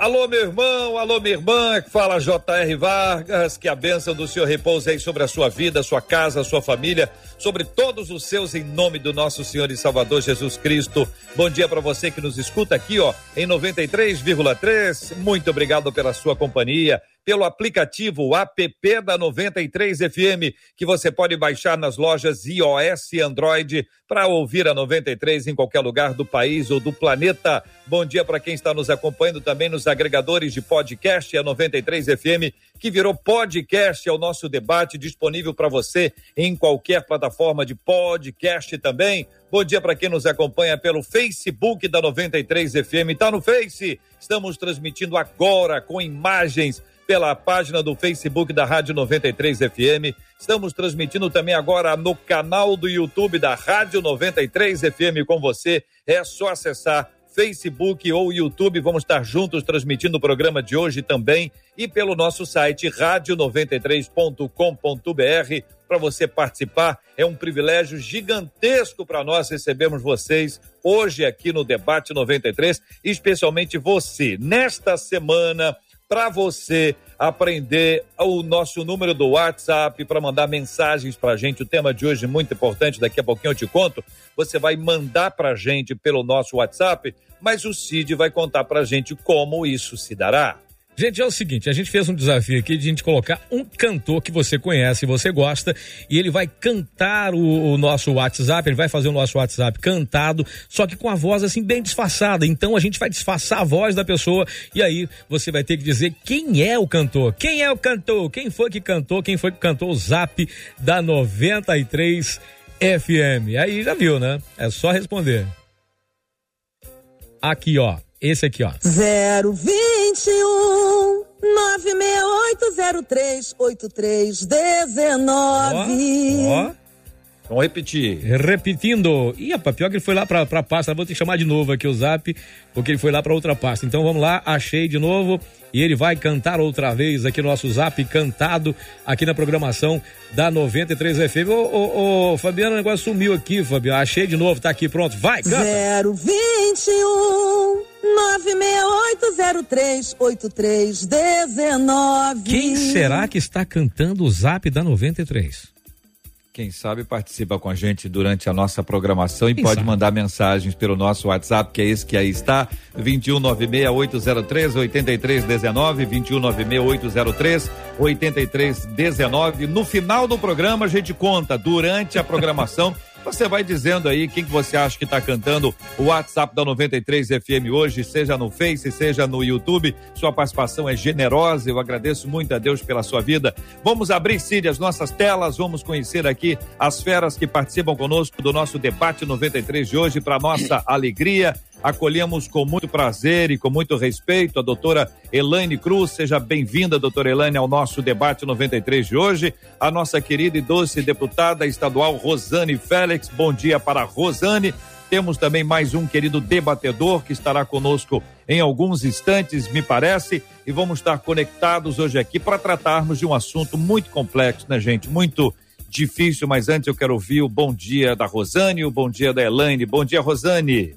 Alô, meu irmão, alô, minha irmã, que fala J.R. Vargas, que a bênção do Senhor repouse aí sobre a sua vida, sua casa, sua família, sobre todos os seus, em nome do nosso Senhor e Salvador Jesus Cristo. Bom dia para você que nos escuta aqui, ó, em 93,3. Muito obrigado pela sua companhia pelo aplicativo app da 93 FM, que você pode baixar nas lojas iOS e Android para ouvir a 93 em qualquer lugar do país ou do planeta. Bom dia para quem está nos acompanhando também nos agregadores de podcast, a 93 FM, que virou podcast, é o nosso debate disponível para você em qualquer plataforma de podcast também. Bom dia para quem nos acompanha pelo Facebook da 93 FM. Está no Face? Estamos transmitindo agora com imagens pela página do Facebook da Rádio 93 FM. Estamos transmitindo também agora no canal do YouTube da Rádio 93 FM com você. É só acessar Facebook ou YouTube. Vamos estar juntos transmitindo o programa de hoje também e pelo nosso site radio93.com.br para você participar. É um privilégio gigantesco para nós recebermos vocês hoje aqui no Debate 93, especialmente você. Nesta semana, para você aprender o nosso número do WhatsApp para mandar mensagens para gente. O tema de hoje é muito importante, daqui a pouquinho eu te conto. Você vai mandar para gente pelo nosso WhatsApp, mas o Cid vai contar para gente como isso se dará. Gente, é o seguinte, a gente fez um desafio aqui de a gente colocar um cantor que você conhece, você gosta, e ele vai cantar o, o, nosso WhatsApp, ele vai fazer o nosso WhatsApp cantado, só que com a voz assim bem disfarçada. Então a gente vai disfarçar a voz da pessoa e aí você vai ter que dizer quem é o cantor. Quem é o cantor? Quem foi que cantou? Quem foi que cantou o Zap da 93 FM? Aí já viu, né? É só responder. Aqui, ó. Esse aqui, ó. 021 96803 8319. Ó, ó. Vamos repetir. Repetindo. Ih, rapaz, pior que ele foi lá pra, pra pasta. Vou ter que chamar de novo aqui o zap, porque ele foi lá pra outra pasta. Então vamos lá, achei de novo. E ele vai cantar outra vez aqui no nosso zap, cantado aqui na programação da 93 FM. Ô, ô, ô Fabiano, o negócio sumiu aqui, Fabiano. Achei de novo, tá aqui, pronto. Vai, canta. 021 968038319. Quem será que está cantando o zap da 93? Quem sabe participa com a gente durante a nossa programação e Quem pode sabe? mandar mensagens pelo nosso WhatsApp, que é esse que aí está, 21968038319, 21968038319. No final do programa a gente conta, durante a programação, você vai dizendo aí quem que você acha que está cantando o WhatsApp da 93 FM hoje, seja no Face, seja no YouTube. Sua participação é generosa, eu agradeço muito a Deus pela sua vida. Vamos abrir, Cid, as nossas telas, vamos conhecer aqui as feras que participam conosco do nosso debate 93 de hoje, para nossa alegria. Acolhemos com muito prazer e com muito respeito a doutora Elaine Cruz. Seja bem-vinda, doutora Elaine, ao nosso debate 93 de hoje. A nossa querida e doce deputada estadual Rosane Félix. Bom dia para Rosane. Temos também mais um querido debatedor que estará conosco em alguns instantes, me parece, e vamos estar conectados hoje aqui para tratarmos de um assunto muito complexo, né, gente? Muito difícil, mas antes eu quero ouvir o bom dia da Rosane o bom dia da Elaine. Bom dia, Rosane.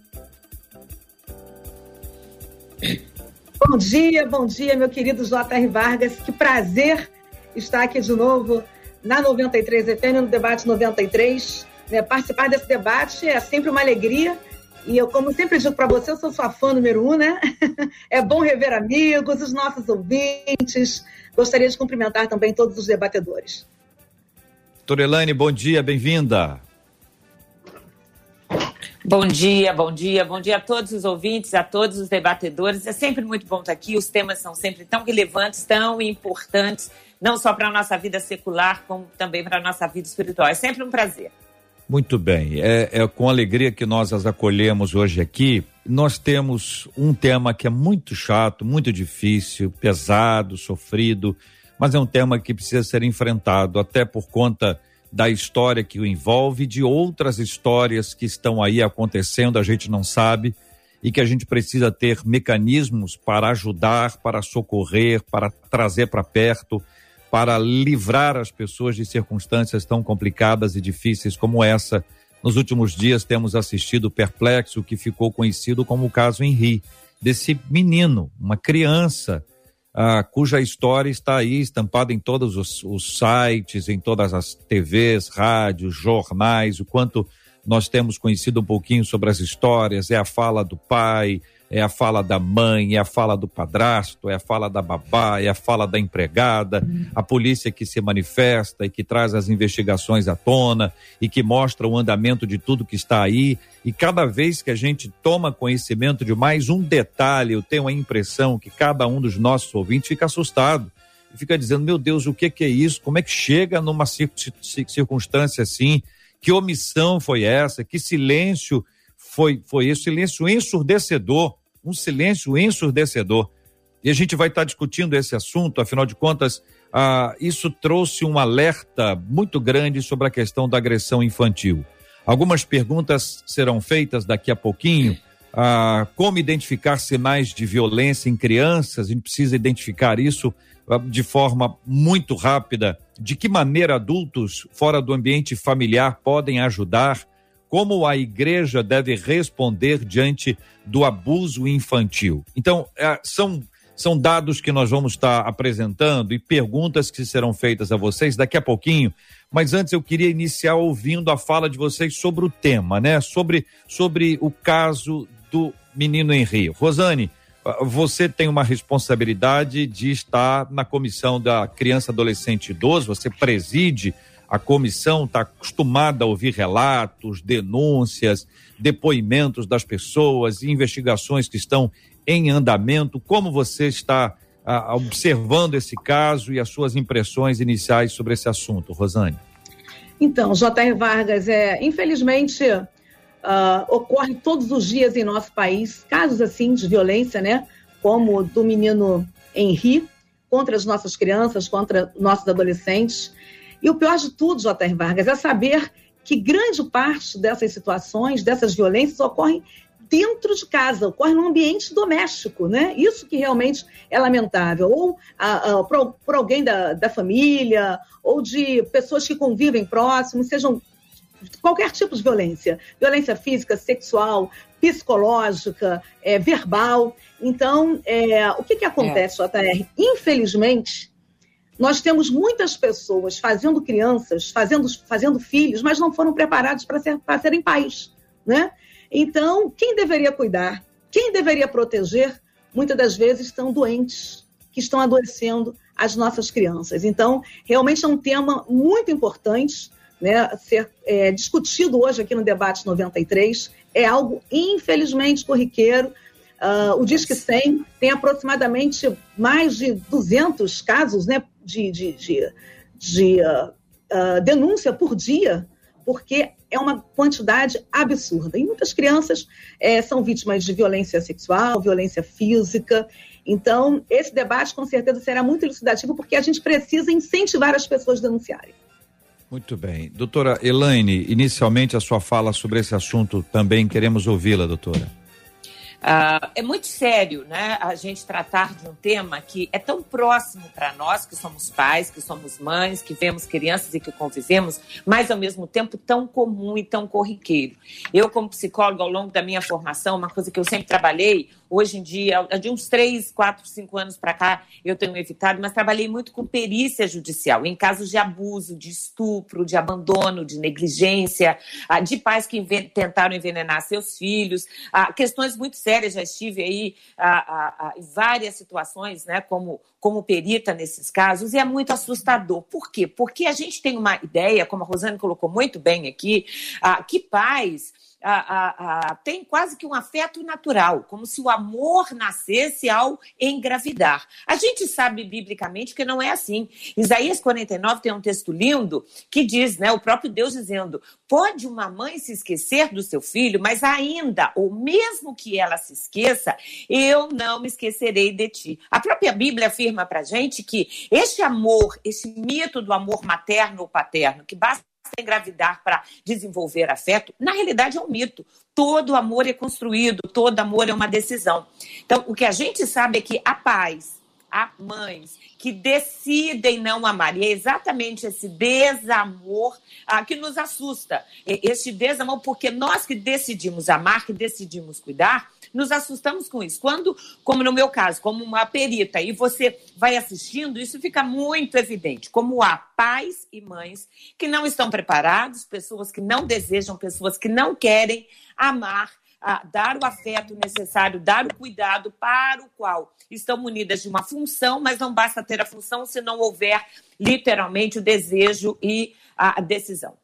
Bom dia, bom dia, meu querido J.R. Vargas. Que prazer estar aqui de novo na 93 FM, no debate 93. né? participar desse debate é sempre uma alegria. E eu, como sempre digo para você, eu sou sua fã número um, né? É bom rever amigos, os nossos ouvintes. Gostaria de cumprimentar também todos os debatedores. Doutora Elaine, bom dia, bem-vinda. Bom dia, bom dia, bom dia a todos os ouvintes, a todos os debatedores. É sempre muito bom estar aqui, os temas são sempre tão relevantes, tão importantes, não só para a nossa vida secular, como também para a nossa vida espiritual. É sempre um prazer. Muito bem, é, é com alegria que nós as acolhemos hoje aqui. Nós temos um tema que é muito chato, muito difícil, pesado, sofrido, mas é um tema que precisa ser enfrentado, até por conta da história que o envolve, de outras histórias que estão aí acontecendo, a gente não sabe, e que a gente precisa ter mecanismos para ajudar, para socorrer, para trazer para perto, para livrar as pessoas de circunstâncias tão complicadas e difíceis como essa. Nos últimos dias temos assistido perplexo que ficou conhecido como o caso Henri, desse menino, uma criança ah, cuja história está aí estampada em todos os, os sites, em todas as TVs, rádios, jornais, o quanto nós temos conhecido um pouquinho sobre as histórias, é a fala do pai, é a fala da mãe, é a fala do padrasto, é a fala da babá, é a fala da empregada, a polícia que se manifesta e que traz as investigações à tona e que mostra o andamento de tudo que está aí. E cada vez que a gente toma conhecimento de mais um detalhe, eu tenho a impressão que cada um dos nossos ouvintes fica assustado e fica dizendo: meu Deus, o que, é isso? Como é que chega numa circunstância assim? Que omissão foi essa? Que silêncio foi, foi esse? Silêncio ensurdecedor um silêncio ensurdecedor. E a gente vai estar discutindo esse assunto, afinal de contas, ah, isso trouxe um alerta muito grande sobre a questão da agressão infantil. Algumas perguntas serão feitas daqui a pouquinho. Ah, como identificar sinais de violência em crianças? A gente precisa identificar isso ah, de forma muito rápida. De que maneira adultos fora do ambiente familiar podem ajudar? Como a igreja deve responder diante do abuso infantil. Então, é, são, são dados que nós vamos estar apresentando e perguntas que serão feitas a vocês daqui a pouquinho. Mas antes eu queria iniciar ouvindo a fala de vocês sobre o tema, né? Sobre, sobre o caso do menino Henri. Rosane, você tem uma responsabilidade de estar na comissão da criança, adolescente e idoso, você preside a comissão está acostumada a ouvir relatos, denúncias, depoimentos das pessoas, investigações que estão em andamento. Como você está ah, observando esse caso e as suas impressões iniciais sobre esse assunto, Rosane? Então, J.R. Vargas, é, infelizmente, uh, ocorre todos os dias em nosso país casos assim de violência, né? Como do menino Henri contra as nossas crianças, contra nossos adolescentes. E o pior de tudo, J.R. Vargas, é saber que grande parte dessas situações, dessas violências, ocorrem dentro de casa, ocorre no ambiente doméstico, né? Isso que realmente é lamentável. Ou a, a, por, por, alguém da, da família, ou de pessoas que convivem próximos, sejam qualquer tipo de violência, violência física, sexual, psicológica, é, verbal. Então, é, o que, que acontece, é. JR? Infelizmente, nós temos muitas pessoas fazendo crianças, fazendo, fazendo filhos, mas não foram preparados para ser, serem pais. Né? Então, quem deveria cuidar, quem deveria proteger, muitas das vezes estão doentes, que estão adoecendo as nossas crianças. Então, realmente é um tema muito importante né, ser é, discutido hoje aqui no Debate 93. É algo, infelizmente, corriqueiro, Uh, o Disque 100 tem aproximadamente mais de 200 casos né, de, de, de, de uh, denúncia por dia, porque é uma quantidade absurda. E muitas crianças é, são vítimas de violência sexual, violência física. Então, esse debate com certeza será muito elucidativo, porque a gente precisa incentivar as pessoas a denunciarem. Muito bem. Doutora Elaine, inicialmente a sua fala sobre esse assunto também queremos ouvi-la, doutora. Uh, é muito sério né, a gente tratar de um tema que é tão próximo para nós, que somos pais, que somos mães, que vemos crianças e que convivemos, mas ao mesmo tempo tão comum e tão corriqueiro. Eu, como psicóloga, ao longo da minha formação, uma coisa que eu sempre trabalhei, hoje em dia, de uns três, quatro, cinco anos para cá, eu tenho evitado, mas trabalhei muito com perícia judicial, em casos de abuso, de estupro, de abandono, de negligência, ah, de pais que tentaram envenenar seus filhos, ah, questões muito sérias já estive aí em várias situações, né, como, como perita nesses casos, e é muito assustador. Por quê? Porque a gente tem uma ideia, como a Rosane colocou muito bem aqui, que pais tem quase que um afeto natural, como se o amor nascesse ao engravidar. A gente sabe biblicamente que não é assim. Isaías 49 tem um texto lindo que diz, né, o próprio Deus dizendo: pode uma mãe se esquecer do seu filho, mas ainda, ou mesmo que ela se esqueça, eu não me esquecerei de ti. A própria Bíblia afirma para gente que este amor, esse mito do amor materno ou paterno, que basta engravidar para desenvolver afeto, na realidade é um mito. Todo amor é construído, todo amor é uma decisão. Então, o que a gente sabe é que a paz, há mães que decidem não amar. E é exatamente esse desamor ah, que nos assusta. Este desamor, porque nós que decidimos amar, que decidimos cuidar, nos assustamos com isso. Quando, como no meu caso, como uma perita, e você vai assistindo, isso fica muito evidente. Como há pais e mães que não estão preparados, pessoas que não desejam, pessoas que não querem amar dar o afeto necessário, dar o cuidado para o qual estão munidas de uma função, mas não basta ter a função se não houver literalmente o desejo e a decisão.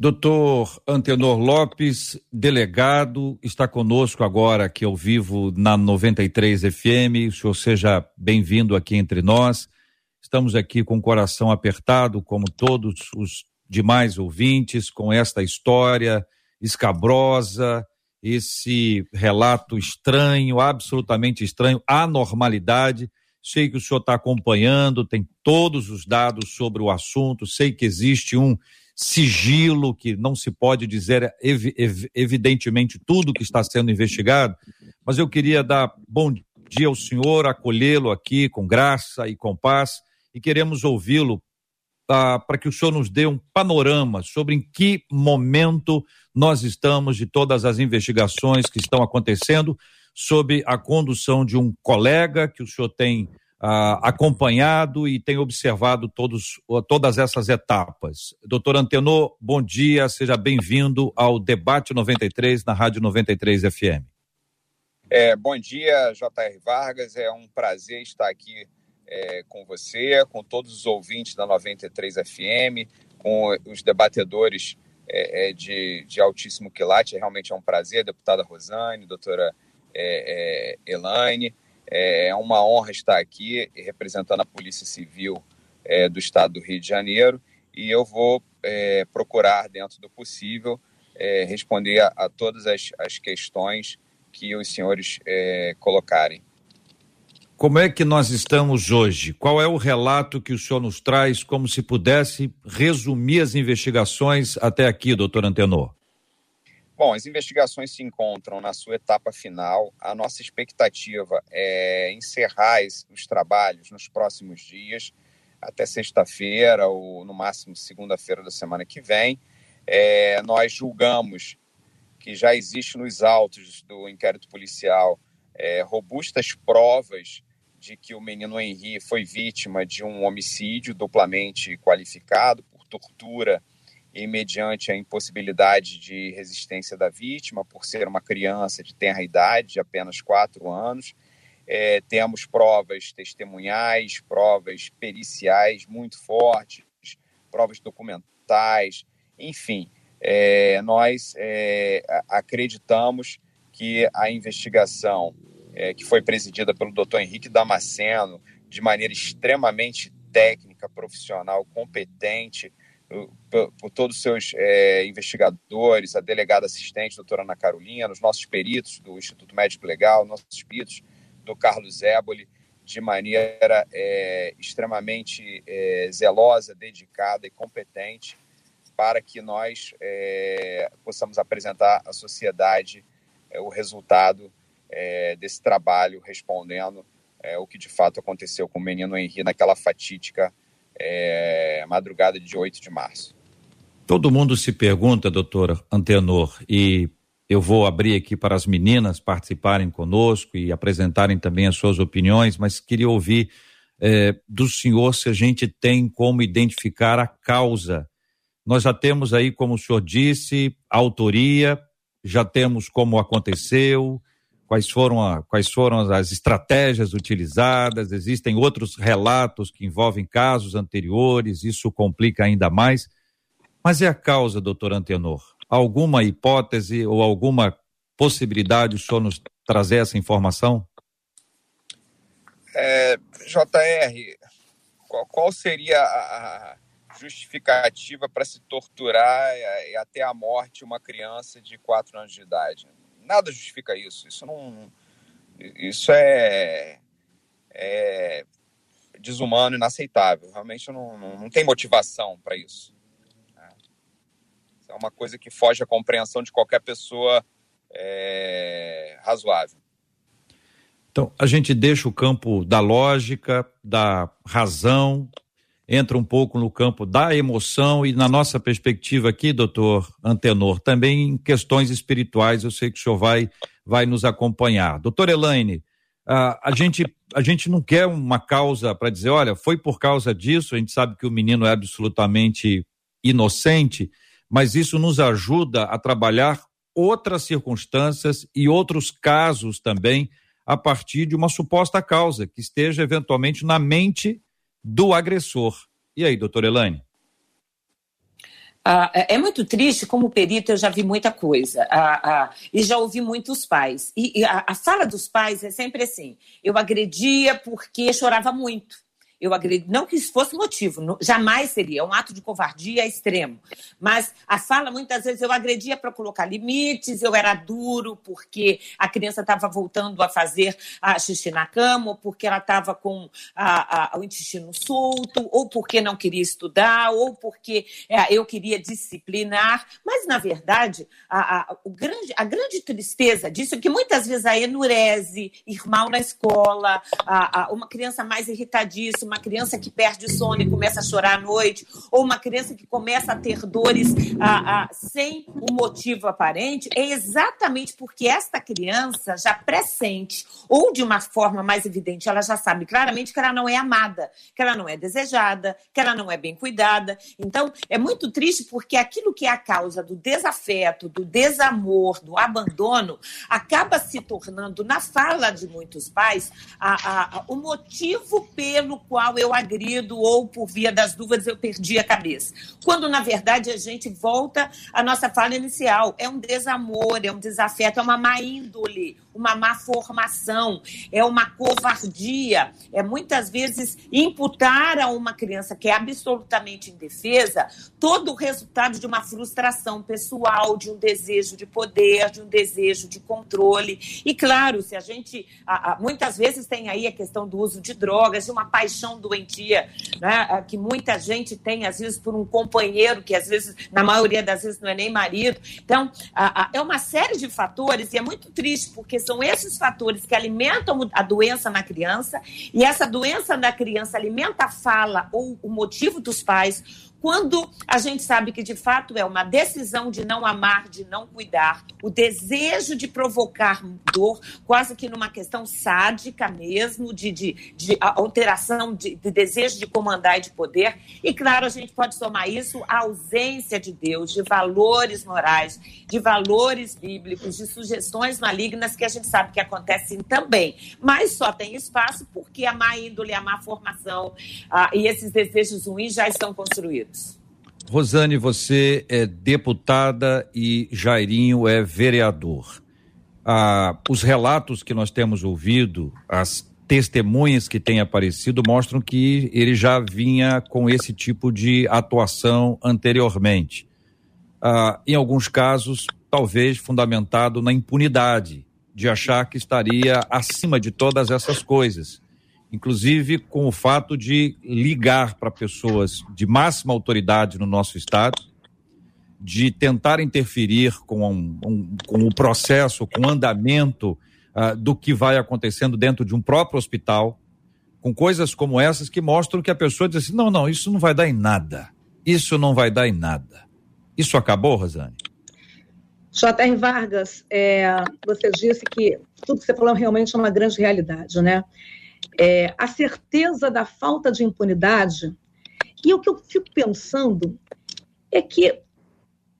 Doutor Antenor Lopes, delegado, está conosco agora que eu vivo na 93 FM. O senhor seja bem-vindo aqui entre nós. Estamos aqui com o coração apertado, como todos os demais ouvintes, com esta história escabrosa, esse relato estranho, absolutamente estranho, anormalidade. Sei que o senhor está acompanhando, tem todos os dados sobre o assunto, sei que existe um sigilo que não se pode dizer ev ev evidentemente tudo que está sendo investigado, mas eu queria dar bom dia ao senhor, acolhê-lo aqui com graça e com paz e queremos ouvi-lo ah, para que o senhor nos dê um panorama sobre em que momento nós estamos de todas as investigações que estão acontecendo sob a condução de um colega que o senhor tem ah, acompanhado e tem observado todos, todas essas etapas. Doutor Antenor, bom dia, seja bem-vindo ao Debate 93 na Rádio 93 FM. É, bom dia, J.R. Vargas, é um prazer estar aqui é, com você, com todos os ouvintes da 93 FM, com os debatedores é, é, de, de altíssimo quilate. Realmente é um prazer, deputada Rosane, doutora é, é, Elaine. É, é uma honra estar aqui representando a Polícia Civil é, do Estado do Rio de Janeiro e eu vou procurar, dentro do possível, responder a, a, todas as, as questões que os senhores colocarem. Como é que nós estamos hoje? Qual é o relato que o senhor nos traz, como se pudesse resumir as investigações até aqui, doutor Antenor? Bom, as investigações se encontram na sua etapa final. A nossa expectativa é encerrar os trabalhos nos próximos dias, até sexta-feira ou no máximo segunda-feira da semana que vem. É, nós julgamos que já existe nos autos do inquérito policial é, robustas provas de que o menino Henri foi vítima de um homicídio duplamente qualificado por tortura e mediante a impossibilidade de resistência da vítima, por ser uma criança de tenra idade, de apenas quatro anos. É, temos provas testemunhais, provas periciais muito fortes, provas documentais, enfim. É, nós é, acreditamos que a investigação é, que foi presidida pelo doutor Henrique Damasceno, de maneira extremamente técnica, profissional, competente, por, todos os seus é, investigadores, a delegada assistente, doutora Ana Carolina, os nossos peritos do Instituto Médico Legal, nossos peritos do Carlos Éboli, de maneira é, extremamente é, zelosa, dedicada e competente, para que nós é, possamos apresentar à sociedade é, o resultado é, desse trabalho respondendo o que de fato aconteceu com o menino Henri naquela fatídica é, madrugada de 8 de março. Todo mundo se pergunta, doutor Antenor, e eu vou abrir aqui para as meninas participarem conosco e apresentarem também as suas opiniões, mas queria ouvir é, do senhor se a gente tem como identificar a causa. Nós já temos aí, como o senhor disse, a autoria, já temos como aconteceu, quais foram, a, quais foram as estratégias utilizadas, existem outros relatos que envolvem casos anteriores, isso complica ainda mais. Mas é a causa, doutor Antenor? Alguma hipótese ou alguma possibilidade o senhor nos trazer essa informação? É, JR, qual, qual, seria a justificativa para se torturar e até a morte uma criança de 4 anos de idade? Nada justifica isso. Isso não. Isso é, é desumano, inaceitável. Realmente não, não, não tem motivação para isso. É uma coisa que foge à compreensão de qualquer pessoa é, razoável. Então, a gente deixa o campo da lógica, da razão, entra um pouco no campo da emoção e, na nossa perspectiva aqui, doutor Antenor, também questões espirituais, eu sei que o senhor vai, vai nos acompanhar. Doutor Elaine, a, a, gente, a gente não quer uma causa para dizer, olha, foi por causa disso, a gente sabe que o menino é absolutamente inocente, mas isso nos ajuda a trabalhar outras circunstâncias e outros casos também a partir de uma suposta causa que esteja eventualmente na mente do agressor. E aí, doutora Elaine? Ah, é, é muito triste, como perito, eu já vi muita coisa ah, ah, e já ouvi muitos pais. E, e a, a, fala dos pais é sempre assim: eu agredia porque chorava muito eu agredi, não que isso fosse motivo, não, jamais seria, é um ato de covardia extremo. Mas a fala, muitas vezes, eu agredia para colocar limites, eu era duro porque a criança estava voltando a fazer a xixi na cama, ou porque ela estava com a, a, o intestino solto, ou porque não queria estudar, ou porque é, eu queria disciplinar. Mas, na verdade, a, a, o grande, a grande tristeza disso é que muitas vezes a enurese, irmão na escola, a, a, uma criança mais irritadíssima, uma criança que perde sono e começa a chorar à noite, ou uma criança que começa a ter dores a, a, sem um motivo aparente, é exatamente porque esta criança já pressente, ou de uma forma mais evidente, ela já sabe claramente que ela não é amada, que ela não é desejada, que ela não é bem cuidada. Então, é muito triste porque aquilo que é a causa do desafeto, do desamor, do abandono, acaba se tornando, na fala de muitos pais, a, a, o motivo pelo qual qual eu agrido ou por via das dúvidas eu perdi a cabeça. Quando, na verdade, a gente volta à nossa fala inicial. É um desamor, é um desafeto, é uma má índole, uma má formação, é uma covardia. É muitas vezes imputar a uma criança que é absolutamente indefesa todo o resultado de uma frustração pessoal, de um desejo de poder, de um desejo de controle. E, claro, se a gente. Muitas vezes tem aí a questão do uso de drogas, de uma paixão paixão doentia, né, que muita gente tem, às vezes, por um companheiro, que às vezes, na maioria das vezes, não é nem marido. Então, a, a, é uma série de fatores, e é muito triste, porque são esses fatores que alimentam a doença na criança, e essa doença na criança alimenta a fala ou o motivo dos pais quando a gente sabe que de fato é uma decisão de não amar, de não cuidar, o desejo de provocar dor, quase que numa questão sádica mesmo, de, de, de alteração de, de, desejo de comandar e de poder. E claro, a gente pode somar isso à ausência de Deus, de valores morais, de valores bíblicos, de sugestões malignas que a gente sabe que acontecem também. Mas só tem espaço porque a má índole, a má formação ah, e esses desejos ruins já estão construídos. Rosane, você é deputada e Jairinho é vereador. Ah, os relatos que nós temos ouvido, as testemunhas que têm aparecido, mostram que ele já vinha com esse tipo de atuação anteriormente. Ah, em alguns casos, talvez fundamentado na impunidade, de achar que estaria acima de todas essas coisas inclusive com o fato de ligar para pessoas de máxima autoridade no nosso Estado, de tentar interferir com, um, um, com o processo, com o andamento uh, do que vai acontecendo dentro de um próprio hospital, com coisas como essas que mostram que a pessoa diz assim: não, não, isso não vai dar em nada. Isso não vai dar em nada. Isso acabou, Rosane? J.R. Vargas, é, você disse que tudo que você falou realmente é uma grande realidade, né? É, a certeza da falta de impunidade. E o que eu fico pensando é que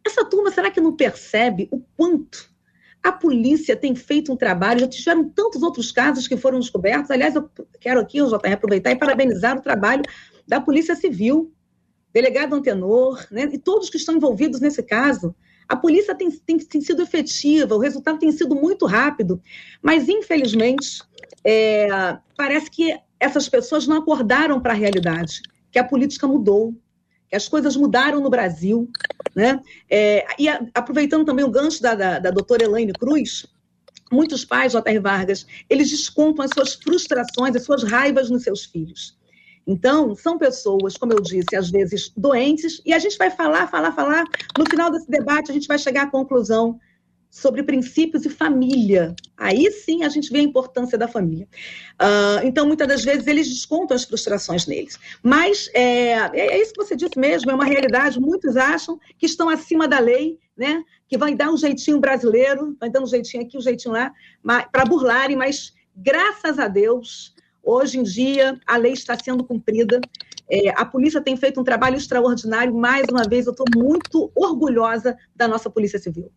essa turma, será que não percebe o quanto a polícia tem feito um trabalho? Já tiveram tantos outros casos que foram descobertos. Aliás, eu quero aqui, JR, aproveitar e parabenizar o trabalho da Polícia Civil, delegado Antenor, né, e todos que estão envolvidos nesse caso. A polícia tem, tem, tem sido efetiva, o resultado tem sido muito rápido, mas, infelizmente, é, parece que essas pessoas não acordaram para a realidade, que a política mudou, que as coisas mudaram no Brasil. Né? É, e a, aproveitando também o gancho da, da, da doutora Elaine Cruz, muitos pais, J.R. Vargas, eles descontam as suas frustrações, as suas raivas nos seus filhos. Então, são pessoas, como eu disse, às vezes doentes, e a gente vai falar, falar, falar. No final desse debate, a gente vai chegar à conclusão sobre princípios e família. Aí sim a gente vê a importância da família. Uh, então, muitas das vezes, eles descontam as frustrações neles. Mas é, é, isso que você disse mesmo, é uma realidade. Muitos acham que estão acima da lei, né? que vai dar um jeitinho brasileiro, vai dando um jeitinho aqui, um jeitinho lá, para burlarem, mas graças a Deus, hoje em dia, a lei está sendo cumprida. É, a polícia tem feito um trabalho extraordinário. Mais uma vez, eu estou muito orgulhosa da nossa Polícia Civil.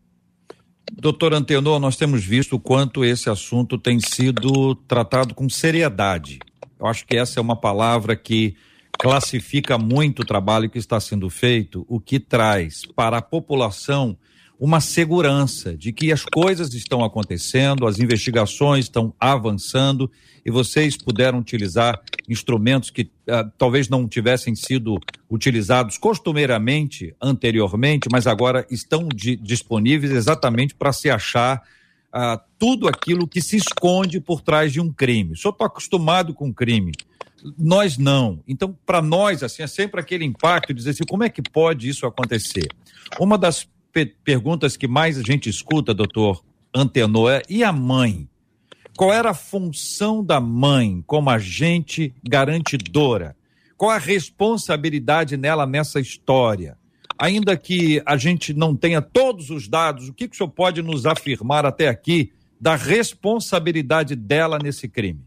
Doutor Antenor, nós temos visto o quanto esse assunto tem sido tratado com seriedade. Eu acho que essa é uma palavra que classifica muito o trabalho que está sendo feito, o que traz para a população uma segurança de que as coisas estão acontecendo, as investigações estão avançando e vocês puderam utilizar instrumentos que uh, talvez não tivessem sido utilizados costumeiramente anteriormente, mas agora estão di disponíveis exatamente para se achar uh, tudo aquilo que se esconde por trás de um crime. Só estou acostumado com crime. Nós não. Então, para nós, assim, é sempre aquele impacto de dizer assim, como é que pode isso acontecer? Uma das perguntas que mais a gente escuta, doutor Antenor, é e a mãe? Qual era a função da mãe como agente garantidora? Qual a responsabilidade nela nessa história? Ainda que a gente não tenha todos os dados, o que, que o senhor pode nos afirmar até aqui da responsabilidade dela nesse crime?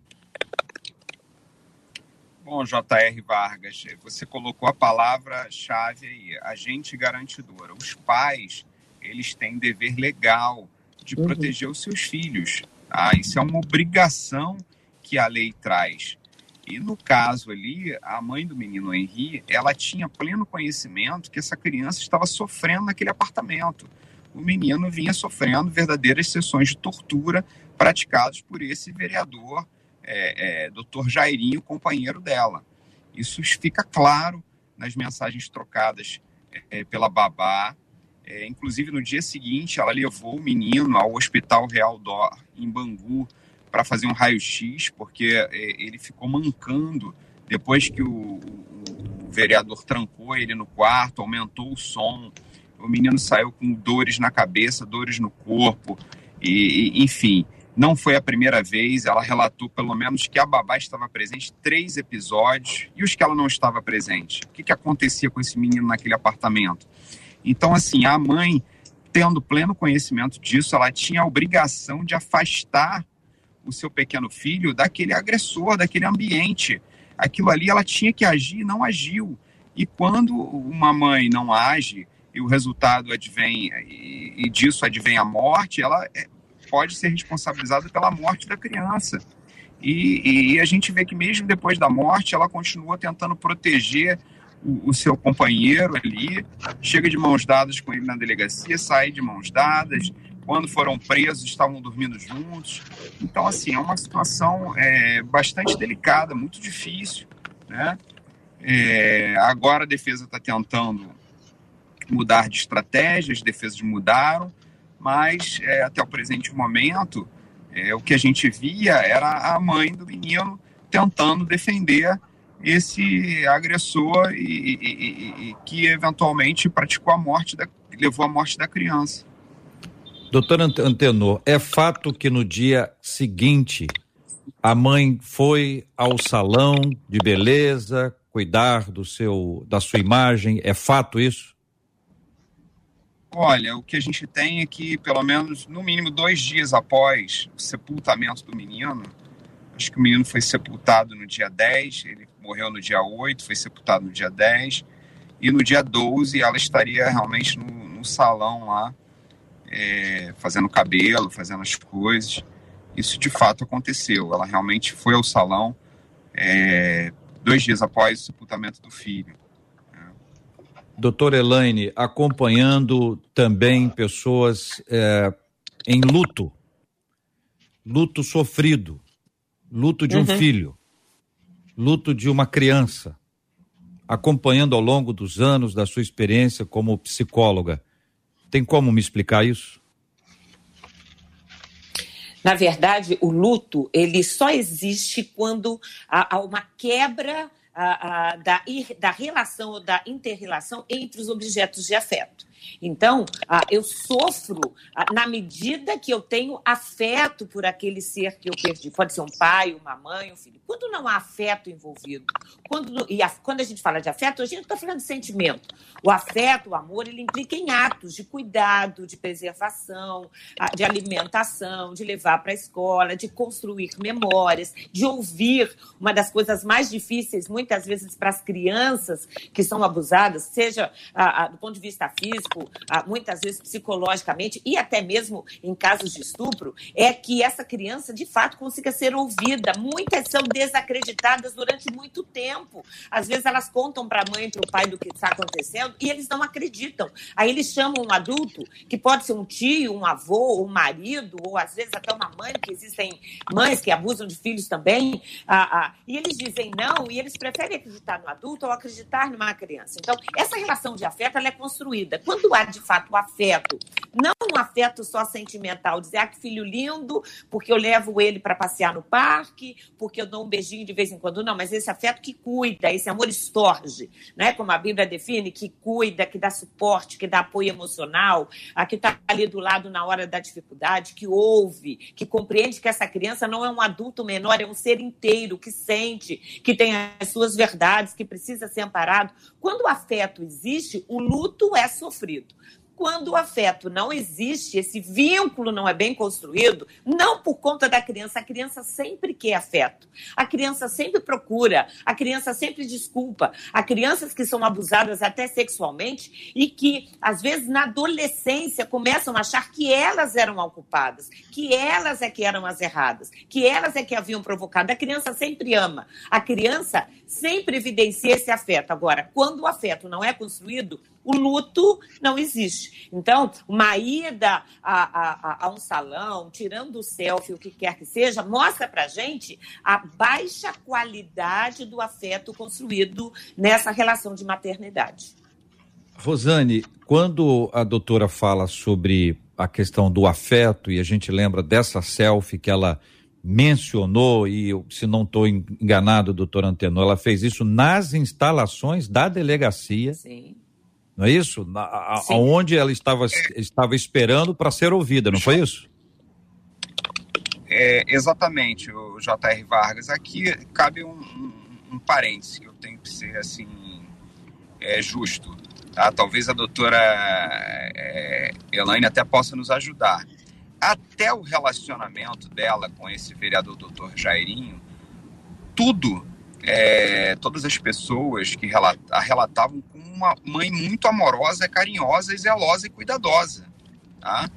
Bom, J.R. Vargas, você colocou a palavra-chave aí, agente garantidora. Os pais, eles têm dever legal de uhum. proteger os seus filhos. Ah, Isso é uma obrigação que a lei traz. E no caso ali, a mãe do menino Henri, ela tinha pleno conhecimento que essa criança estava sofrendo naquele apartamento. O menino vinha sofrendo verdadeiras sessões de tortura praticadas por esse vereador é, é, Jairinho, companheiro dela. Isso fica claro nas mensagens trocadas é, pela babá. É, inclusive, no dia seguinte, ela levou o menino ao Hospital Real Dó, em Bangu, para fazer um raio-x, porque é, ele ficou mancando depois que o, o, o vereador trancou ele no quarto, aumentou o som. O menino saiu com dores na cabeça, dores no corpo, e, e enfim. Não foi a primeira vez, ela relatou pelo menos que a babá estava presente três episódios e os que ela não estava presente. O que, que acontecia com esse menino naquele apartamento? Então, assim, a mãe, tendo pleno conhecimento disso, ela tinha a obrigação de afastar o seu pequeno filho daquele agressor, daquele ambiente. Aquilo ali ela tinha que agir e não agiu. E quando uma mãe não age e o resultado advém, e, disso advém a morte, ela é, pode ser responsabilizada pela morte da criança. E, e, a gente vê que mesmo depois da morte, ela continua tentando proteger o, o, seu companheiro ali, chega de mãos dadas com ele na delegacia, sai de mãos dadas. Quando foram presos, estavam dormindo juntos. Então, assim, é uma situação é, bastante delicada, muito difícil. Né? É, agora a defesa está tentando mudar de estratégia, as defesas mudaram mas é, até o presente momento, é, o que a gente via era a mãe do menino tentando defender esse agressor e, e, e, e que eventualmente praticou a morte, da, levou à morte da criança. Doutor Antenor, é fato que no dia seguinte a mãe foi ao salão de beleza cuidar do seu da sua imagem? É fato isso? Olha, o que a gente tem é que, pelo menos, no mínimo dois dias após o sepultamento do menino, acho que o menino foi sepultado no dia 10, ele morreu no dia 8, foi sepultado no dia 10, e no dia 12 ela estaria realmente no, no salão lá, é, fazendo cabelo, fazendo as coisas. Isso de fato aconteceu. Ela realmente foi ao salão é, dois dias após o sepultamento do filho. Doutor Elaine, acompanhando também pessoas é, em luto, luto sofrido, luto de um uhum. filho, luto de uma criança, acompanhando ao longo dos anos da sua experiência como psicóloga. Tem como me explicar isso? Na verdade, o luto, ele só existe quando há uma quebra a, da, da relação ou da interrelação entre os objetos de afeto. Então, ah, eu sofro ah, na medida que eu tenho afeto por aquele ser que eu perdi. Pode ser um pai, uma mãe, um filho. Quando não há afeto envolvido, quando, e a, quando a gente fala de afeto, a gente está falando de sentimento. O afeto, o amor, ele implica em atos de cuidado, de preservação, ah, de alimentação, de levar para a escola, de construir memórias, de ouvir. Uma das coisas mais difíceis, muitas vezes, para as crianças que são abusadas, seja do ponto de vista físico, ah, muitas vezes psicologicamente e até mesmo em casos de estupro, é que essa criança de fato consiga ser ouvida. Muitas são desacreditadas durante muito tempo. Às vezes elas contam para a mãe e para o pai do que está acontecendo e eles não acreditam. Aí eles chamam um adulto, que pode ser um tio, um avô, um marido, ou às vezes até uma mãe, que existem mães que abusam de filhos também, ah, ah, e eles dizem não, e eles preferem acreditar no adulto ou acreditar numa criança. Então, essa relação de afeto ela é construída. Quando quando há de fato o afeto, não um afeto só sentimental, dizer, ah, que filho lindo, porque eu levo ele para passear no parque, porque eu dou um beijinho de vez em quando, não, mas esse afeto que cuida, esse amor estorge, né? como a Bíblia define, que cuida, que dá suporte, que dá apoio emocional, a que está ali do lado na hora da dificuldade, que ouve, que compreende que essa criança não é um adulto menor, é um ser inteiro, que sente, que tem as suas verdades, que precisa ser amparado. Quando o afeto existe, o luto é sofrido sofrido. Quando o afeto não existe, esse vínculo não é bem construído, não por conta da criança, a criança sempre quer afeto. A criança sempre procura, a criança sempre desculpa. Há crianças que são abusadas até sexualmente e que, às vezes, na adolescência, começam a achar que elas eram ocupadas, que elas é que eram as erradas, que elas é que haviam provocado. A criança sempre ama. A criança sempre evidencia esse afeto. Agora, quando o afeto não é construído, o luto não existe. Então, uma ida a, a, a um salão, tirando o selfie, o que quer que seja, mostra para gente a baixa qualidade do afeto construído nessa relação de maternidade. Rosane, quando a doutora fala sobre a questão do afeto e a gente lembra dessa selfie que ela mencionou, e se não estou enganado, doutor Antenor, ela fez isso nas instalações da delegacia. Sim não é isso? Na, a, aonde ela estava, estava esperando para ser ouvida, não foi isso? É, exatamente, o J.R. Vargas. Aqui cabe um, um, um parêntese, eu tenho que ser assim, é, justo. Tá? Talvez a doutora é, Elaine até possa nos ajudar. Até o relacionamento dela com esse vereador doutor Jairinho, tudo, é, todas as pessoas que a relatavam uma mãe muito amorosa, carinhosa, zelosa e cuidadosa, tá?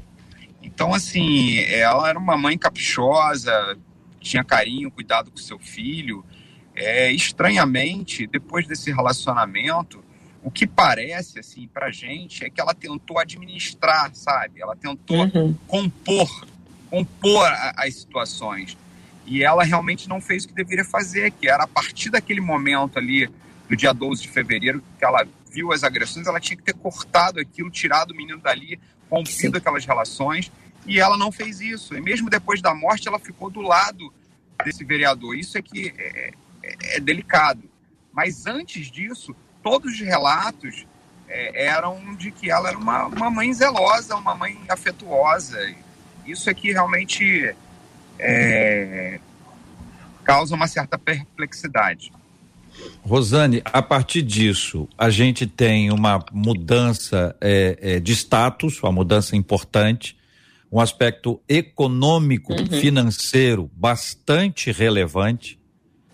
Então, assim, ela era uma mãe caprichosa, tinha carinho, cuidado com seu filho. É, estranhamente, depois desse relacionamento, o que parece, assim, pra gente é que ela tentou administrar, sabe? Ela tentou uhum. compor, compor as situações. E ela realmente não fez o que deveria fazer, que era a partir daquele momento ali, do dia 12 de fevereiro, que ela viu as agressões, ela tinha que ter cortado aquilo, tirado o menino dali, rompido aquelas relações, e ela não fez isso. E mesmo depois da morte, ela ficou do lado desse vereador. Isso é que é, é, é delicado. Mas antes disso, todos os relatos é, eram de que ela era uma, uma mãe zelosa, uma mãe afetuosa. Isso é que realmente é, causa uma certa perplexidade. Rosane, a partir disso, a gente tem uma mudança é, é, de status, uma mudança importante, um aspecto econômico, uhum. financeiro bastante relevante,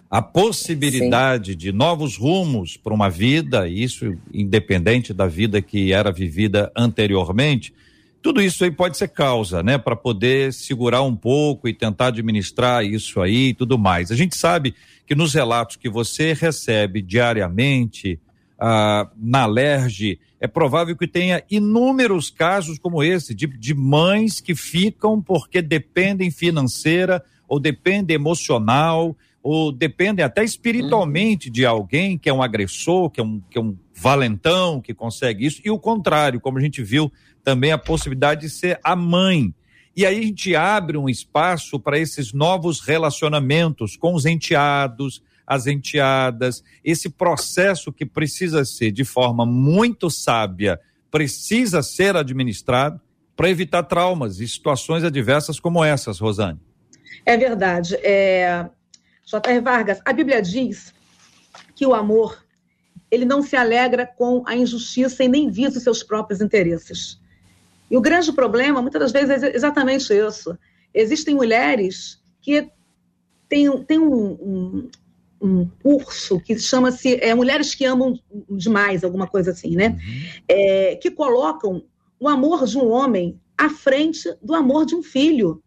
a possibilidade Sim. de novos rumos para uma vida, isso independente da vida que era vivida anteriormente. Tudo isso aí pode ser causa, né, para poder segurar um pouco e tentar administrar isso aí e tudo mais. A gente sabe que nos relatos que você recebe diariamente ah, na LERJ, é provável que tenha inúmeros casos como esse, de, de mães que ficam porque dependem financeira ou dependem emocional ou dependem até espiritualmente de alguém que é um agressor, que é um, que é um valentão, que consegue isso, e o contrário, como a gente viu também a possibilidade de ser a mãe e aí a gente abre um espaço para esses novos relacionamentos com os enteados, as enteadas, esse processo que precisa ser de forma muito sábia, precisa ser administrado para evitar traumas e situações adversas como essas, Rosane. É verdade. É... J.R. Vargas, a Bíblia diz que o amor ele não se alegra com a injustiça e nem visa os seus próprios interesses. E o grande problema, muitas das vezes, é exatamente isso. Existem mulheres que têm, têm um, um, um curso que chama-se é, Mulheres que Amam Demais, alguma coisa assim, né? Uhum. É, que colocam o amor de um homem à frente do amor de um filho.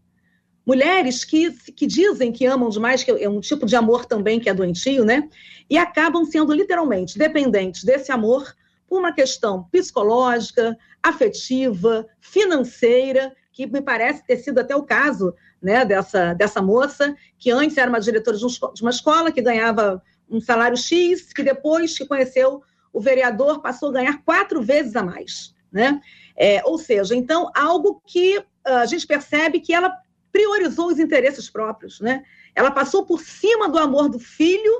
Mulheres que, que dizem que amam demais, que é um tipo de amor também que é doentio, né? E acabam sendo literalmente dependentes desse amor uma questão psicológica, afetiva, financeira, que me parece ter sido até o caso né, dessa, dessa moça, que antes era uma diretora de, um, uma escola, que ganhava um salário X, que depois que conheceu o vereador passou a ganhar quatro vezes a mais. Né? É, ou seja, então, algo que uh, a gente percebe que ela priorizou os interesses próprios, né? Ela passou por cima do amor do filho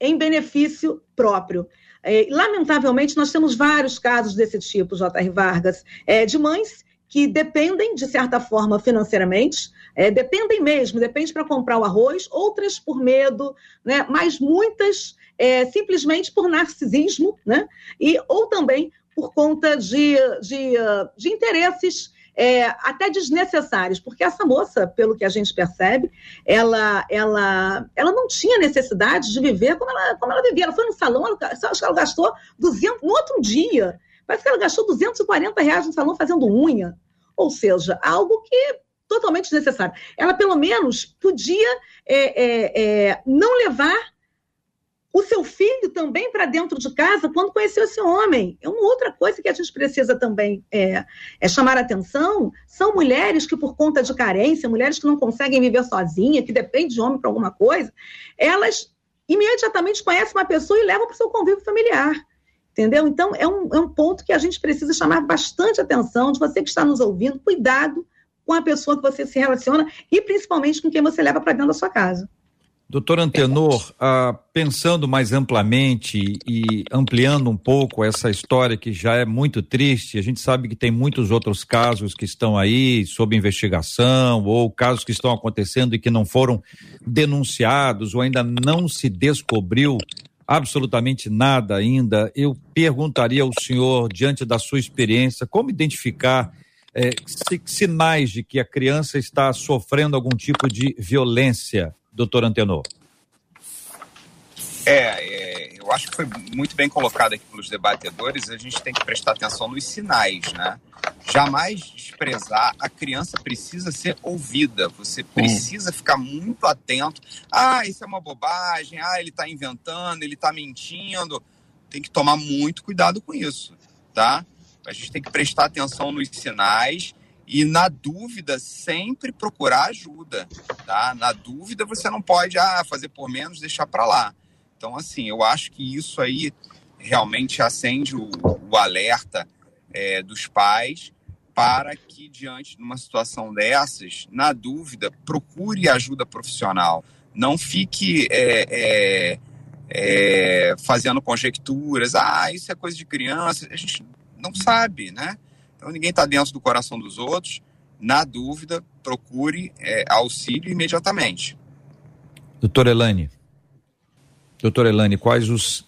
em benefício próprio. É, lamentavelmente, nós temos vários casos desse tipo, J.R. Vargas, é, de mães que dependem, de certa forma, financeiramente, é, dependem mesmo, depende para comprar o arroz, outras por medo, né? mas muitas é, simplesmente por narcisismo, né? e, ou também por conta de, de, de interesses é, até desnecessários, porque essa moça, pelo que a gente percebe, ela, ela, ela não tinha necessidade de viver como ela, como ela vivia. Ela foi no salão, ela, acho que ela gastou 200, no outro dia, parece que ela gastou 240 reais no salão fazendo unha. Ou seja, algo que totalmente desnecessário. Ela, pelo menos, podia é, é, é não levar o seu filho também para dentro de casa quando conheceu esse homem. É uma outra coisa que a gente precisa também é, é chamar atenção. São mulheres que, por conta de carência, mulheres que não conseguem viver sozinha, que dependem de homem para alguma coisa, elas imediatamente conhecem uma pessoa e levam para o seu convívio familiar. Entendeu? Então, é um, é um ponto que a gente precisa chamar bastante atenção de você que está nos ouvindo, cuidado com a pessoa que você se relaciona e principalmente com quem você leva para dentro da sua casa. Doutor Antenor, ah, pensando mais amplamente e ampliando um pouco essa história que já é muito triste, a gente sabe que tem muitos outros casos que estão aí sob investigação ou casos que estão acontecendo e que não foram denunciados ou ainda não se descobriu absolutamente nada ainda. Eu perguntaria ao senhor, diante da sua experiência, como identificar eh, sinais de que a criança está sofrendo algum tipo de violência? Doutor Antenor? É, é, eu acho que foi muito bem colocado aqui pelos debatedores. A gente tem que prestar atenção nos sinais, né? Jamais desprezar. A criança precisa ser ouvida. Você precisa ficar muito atento. Ah, isso é uma bobagem. Ah, ele está inventando, ele está mentindo. Tem que tomar muito cuidado com isso, tá? A gente tem que prestar atenção nos sinais e na dúvida, sempre procurar ajuda, tá? Na dúvida, você não pode ah, fazer por menos, deixar para lá. Então, assim, eu acho que isso aí realmente acende o, o alerta é, dos pais para que, diante de uma situação dessas, na dúvida, procure ajuda profissional. Não fique é, é, é fazendo conjecturas. Ah, isso é coisa de criança. A gente não sabe, né? Então ninguém está dentro do coração dos outros. Na dúvida, procure é, auxílio imediatamente. Doutor Elane, doutor Elane, quais os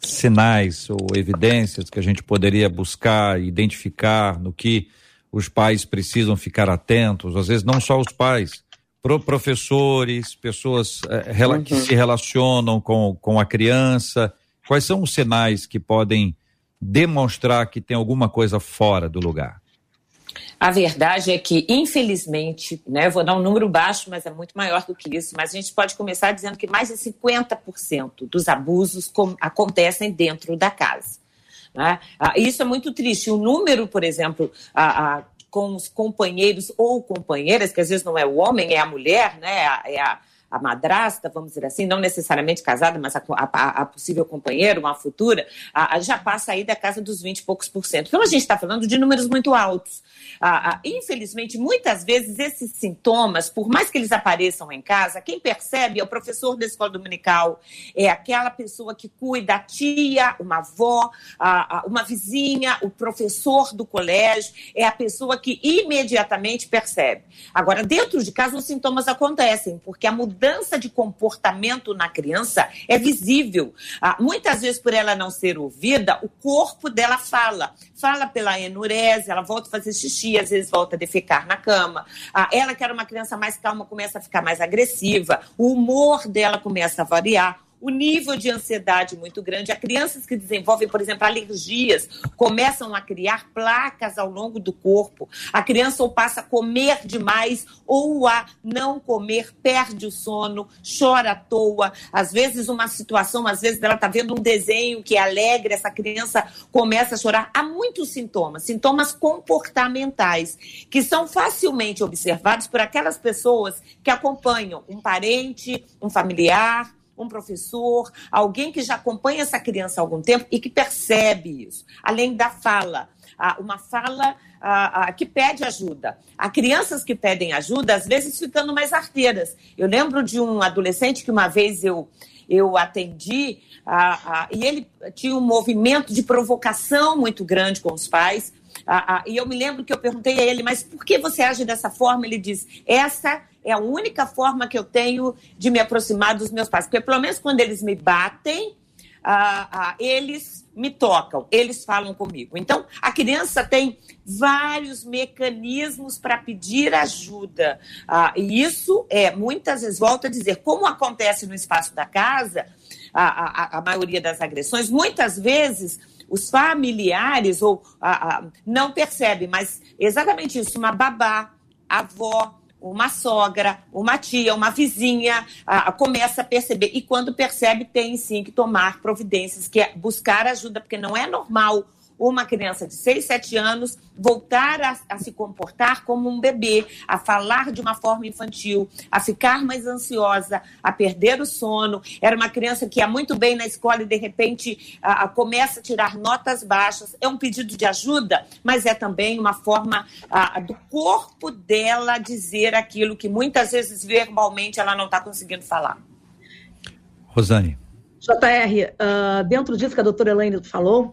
sinais ou evidências que a gente poderia buscar, identificar no que os pais precisam ficar atentos? Às vezes não só os pais, pro professores, pessoas é, uhum. que se relacionam com, com a criança. Quais são os sinais que podem demonstrar que tem alguma coisa fora do lugar? A verdade é que, infelizmente, né, vou dar um número baixo, mas é muito maior do que isso, mas a gente pode começar dizendo que mais de 50% dos abusos acontecem dentro da casa. Né? Ah, isso é muito triste. O número, por exemplo, a, a, com os companheiros ou companheiras, que às vezes não é o homem, é a mulher, né? é a, a madrasta, vamos dizer assim, não necessariamente casada, mas a, a, a possível companheira, uma futura, a, já passa aí da casa dos 20 e poucos por cento. Então a gente está falando de números muito altos. infelizmente, muitas vezes esses sintomas, por mais que eles apareçam em casa, quem percebe é o professor da escola dominical, é aquela pessoa que cuida, a tia, uma avó, uma vizinha, o professor do colégio, é a pessoa que imediatamente percebe. Agora, dentro de casa, os sintomas acontecem, porque a mudança de comportamento na criança é visível. Ah, muitas vezes, por ela não ser ouvida, o corpo dela fala. Fala pela enurese, ela volta a fazer xixi, às vezes volta a defecar na cama. Ah, ela, que era uma criança mais calma, começa a ficar mais agressiva. O humor dela começa a variar o nível de ansiedade muito grande. Há crianças que desenvolvem, por exemplo, alergias, começam a criar placas ao longo do corpo. A criança ou passa a comer demais ou a não comer, perde o sono, chora à toa. Às vezes, uma situação, às vezes, ela está vendo um desenho que é alegre, essa criança começa a chorar. Há muitos sintomas, sintomas comportamentais, que são facilmente observados por aquelas pessoas que acompanham um parente, um familiar um professor, alguém que já acompanha essa criança há algum tempo e que percebe isso, além da fala. Uma fala que pede ajuda. Há crianças que pedem ajuda, às vezes ficando mais arteiras. Eu lembro de um adolescente que uma vez eu, eu atendi e ele tinha um movimento de provocação muito grande com os pais. E eu me lembro que eu perguntei a ele, mas por que você age dessa forma? Ele diz: essa é a única forma que eu tenho de me aproximar dos meus pais. Porque pelo menos quando eles me batem, eles me tocam, eles falam comigo. Então, a criança tem vários mecanismos para pedir ajuda. E isso é, muitas vezes, volto a dizer, como acontece no espaço da casa, a, a, a maioria das agressões, muitas vezes os familiares ou não percebem, mas exatamente isso, uma babá, avó, uma sogra, uma tia, uma vizinha ah, começa a perceber. E quando percebe, tem sim que tomar providências, que é buscar ajuda, porque não é normal uma criança de 6, 7 anos voltar a, a, se comportar como um bebê, a falar de uma forma infantil, a ficar mais ansiosa, a perder o sono. Era uma criança que ia muito bem na escola e de repente a, a começa a tirar notas baixas. É um pedido de ajuda, mas é também uma forma do corpo dela dizer aquilo que muitas vezes verbalmente ela não está conseguindo falar. Rosane. JR, uh, ah, dentro disso que a doutora Elaine falou,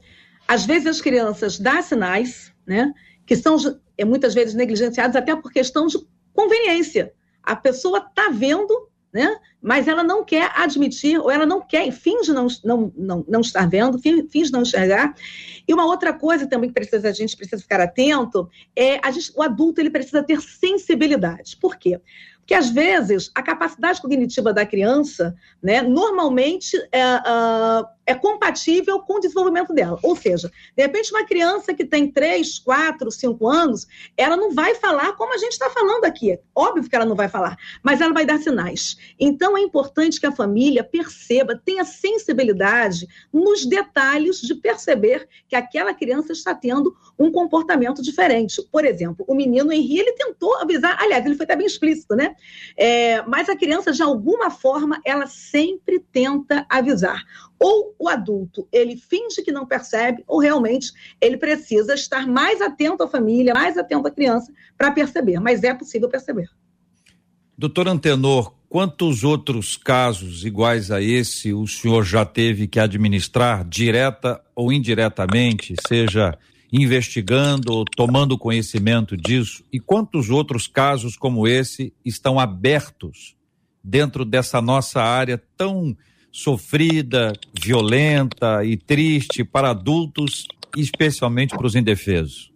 às vezes as crianças dão sinais, né, que são é, muitas vezes negligenciados até por questão de conveniência. A pessoa está vendo, né, mas ela não quer admitir, ou ela não quer, finge não, não, não, não estar vendo, finge não enxergar. E uma outra coisa também que precisa, a gente precisa ficar atento é a gente, o adulto ele precisa ter sensibilidade. Por quê? Porque, às vezes, a capacidade cognitiva da criança, né, normalmente, é, uh, é compatível com o desenvolvimento dela. Ou seja, de repente, uma criança que tem 3, 4, 5 anos, ela não vai falar como a gente está falando aqui. Óbvio que ela não vai falar, mas ela vai dar sinais. Então, é importante que a família perceba, tenha sensibilidade nos detalhes de perceber que aquela criança está tendo um comportamento diferente. Por exemplo, o menino Henri, ele tentou avisar, aliás, ele foi até bem explícito, né? É, mas a criança, de alguma forma, ela sempre tenta avisar ou o adulto ele finge que não percebe, ou realmente ele precisa estar mais atento à família, mais atento à criança para perceber, mas é possível perceber. Doutor Antenor, quantos outros casos iguais a esse o senhor já teve que administrar, direta ou indiretamente, seja investigando ou tomando conhecimento disso? E quantos outros casos como esse estão abertos dentro dessa nossa área tão sofrida, violenta e triste para adultos, especialmente para os indefesos?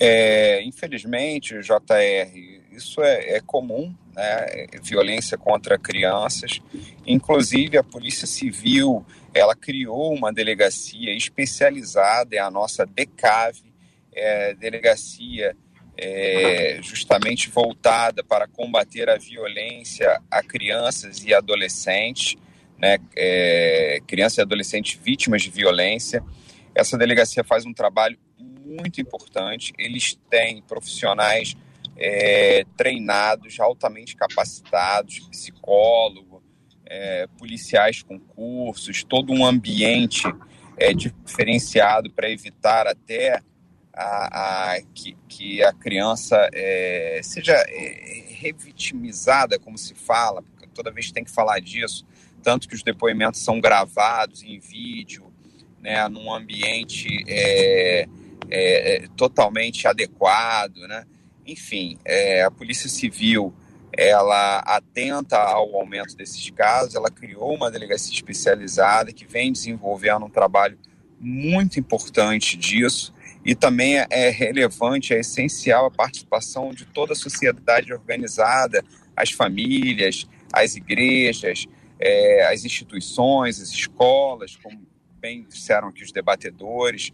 É, infelizmente, JR, isso é, é comum, né? Violência contra crianças. Inclusive, a Polícia Civil ela criou uma delegacia especializada, é a nossa DECAV, é, Delegacia é, justamente voltada para combater a violência a crianças e adolescentes, né, é, crianças e adolescentes vítimas de violência. Essa delegacia faz um trabalho muito importante. Eles têm profissionais é, treinados, altamente capacitados, psicólogo, é, policiais com cursos, todo um ambiente é, diferenciado para evitar até a, a, que, que, a criança é, seja é, revitimizada, como se fala, porque toda vez tem que falar disso, tanto que os depoimentos são gravados em vídeo, né, num ambiente é, é, é totalmente adequado, né? Enfim, é, a Polícia Civil ela atenta ao aumento desses casos, ela criou uma delegacia especializada que vem desenvolvendo um trabalho muito importante disso e também é relevante, é essencial a participação de toda a sociedade organizada, as famílias, as igrejas, é, as instituições, as escolas, como bem disseram aqui os debatedores.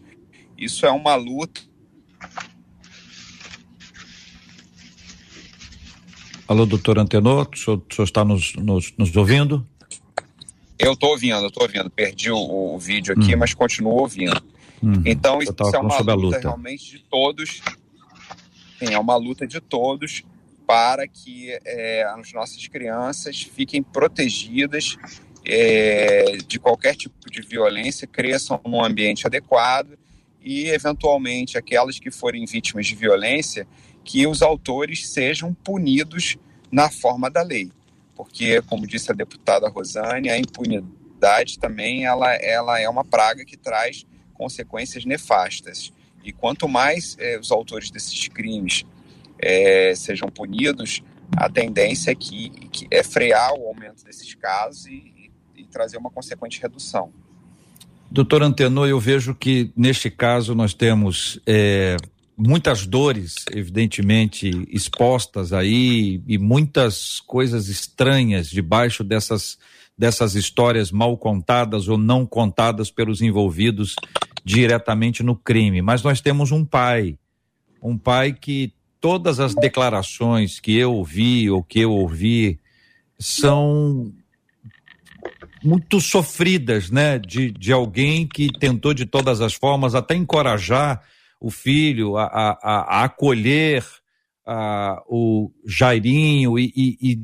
Isso é uma luta Alô, doutor Antenor, o senhor, o senhor está nos, nos, nos, ouvindo? Eu estou ouvindo, estou ouvindo. Perdi o, o vídeo aqui, hum. mas continuo ouvindo. Hum. Então, isso é uma luta, luta, realmente de todos. Sim, é uma luta de todos para que é, as nossas crianças fiquem protegidas é, de qualquer tipo de violência, cresçam num ambiente adequado e, eventualmente, aquelas que forem vítimas de violência que os autores sejam punidos na forma da lei. Porque, como disse a deputada Rosane, a impunidade também ela, ela é uma praga que traz consequências nefastas. E quanto mais é, os autores desses crimes é, sejam punidos, a tendência é que, que, é frear o aumento desses casos e, e, e trazer uma consequente redução. Doutor Antenor, eu vejo que neste caso nós temos é, muitas dores, evidentemente, expostas aí e muitas coisas estranhas debaixo dessas, dessas histórias mal contadas ou não contadas pelos envolvidos diretamente no crime. Mas nós temos um pai, um pai que todas as declarações que eu ouvi ou que eu ouvi são muito sofridas, né? De, de alguém que tentou de todas as formas até encorajar o filho, a, a, a acolher a, o Jairinho e, e, e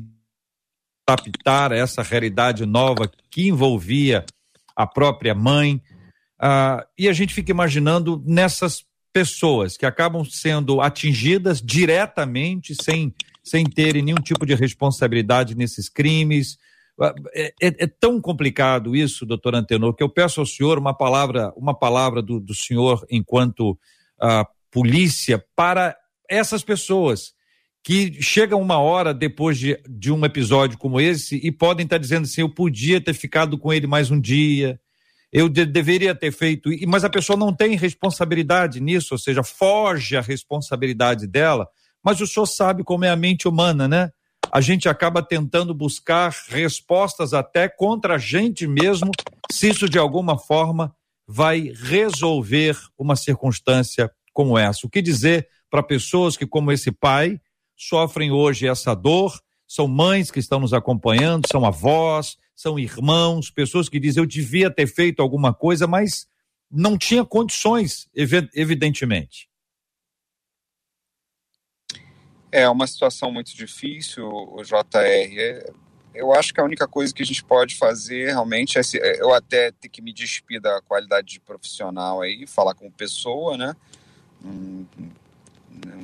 adaptar essa realidade nova que envolvia a própria mãe. Uh, e a gente fica imaginando nessas pessoas que acabam sendo atingidas diretamente, sem, sem terem nenhum tipo de responsabilidade nesses crimes. É, é, é, tão complicado isso, doutor Antenor, que eu peço ao senhor uma palavra, uma palavra do, do senhor enquanto a polícia para essas pessoas que chegam uma hora depois de, de um episódio como esse e podem estar dizendo assim: eu podia ter ficado com ele mais um dia, eu de, deveria ter feito, mas a pessoa não tem responsabilidade nisso, ou seja, foge a responsabilidade dela. Mas o senhor sabe como é a mente humana, né? A gente acaba tentando buscar respostas até contra a gente mesmo, se isso de alguma forma vai resolver uma circunstância como essa. O que dizer para pessoas que, como esse pai, sofrem hoje essa dor? São mães que estão nos acompanhando, são avós, são irmãos, pessoas que dizem eu devia ter feito alguma coisa, mas não tinha condições, evidentemente. É uma situação muito difícil, o JR eu acho que a única coisa que a gente pode fazer realmente é, se, é, eu até ter que me despir da qualidade de profissional aí, falar como pessoa, né? Não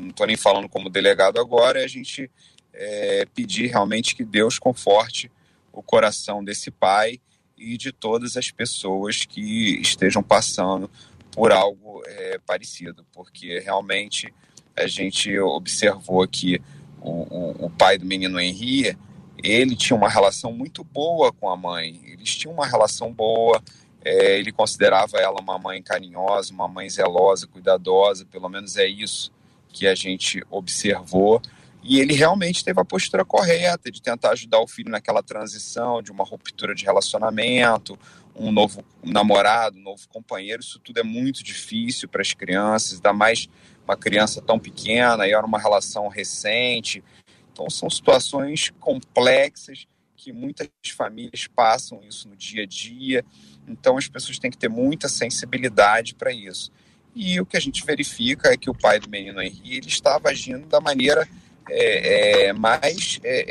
estou nem falando como delegado agora, é a gente é, pedir realmente que Deus conforte o coração desse pai e de todas as pessoas que estejam passando por algo é, parecido, porque realmente a gente observou que o, o, o pai do menino Henrique ele tinha uma relação muito boa com a mãe. Eles tinham uma relação boa. É, ele considerava ela uma mãe carinhosa, uma mãe zelosa, cuidadosa. Pelo menos é isso que a gente observou. E ele realmente teve a postura correta de tentar ajudar o filho naquela transição de uma ruptura de relacionamento, um novo namorado, um novo companheiro. Isso tudo é muito difícil para as crianças, ainda mais uma criança tão pequena e era uma relação recente. Então, são situações complexas que muitas famílias passam isso no dia a dia. Então, as pessoas têm que ter muita sensibilidade para isso. E o que a gente verifica é que o pai do menino Henri ele estava agindo da maneira é, é, mais é,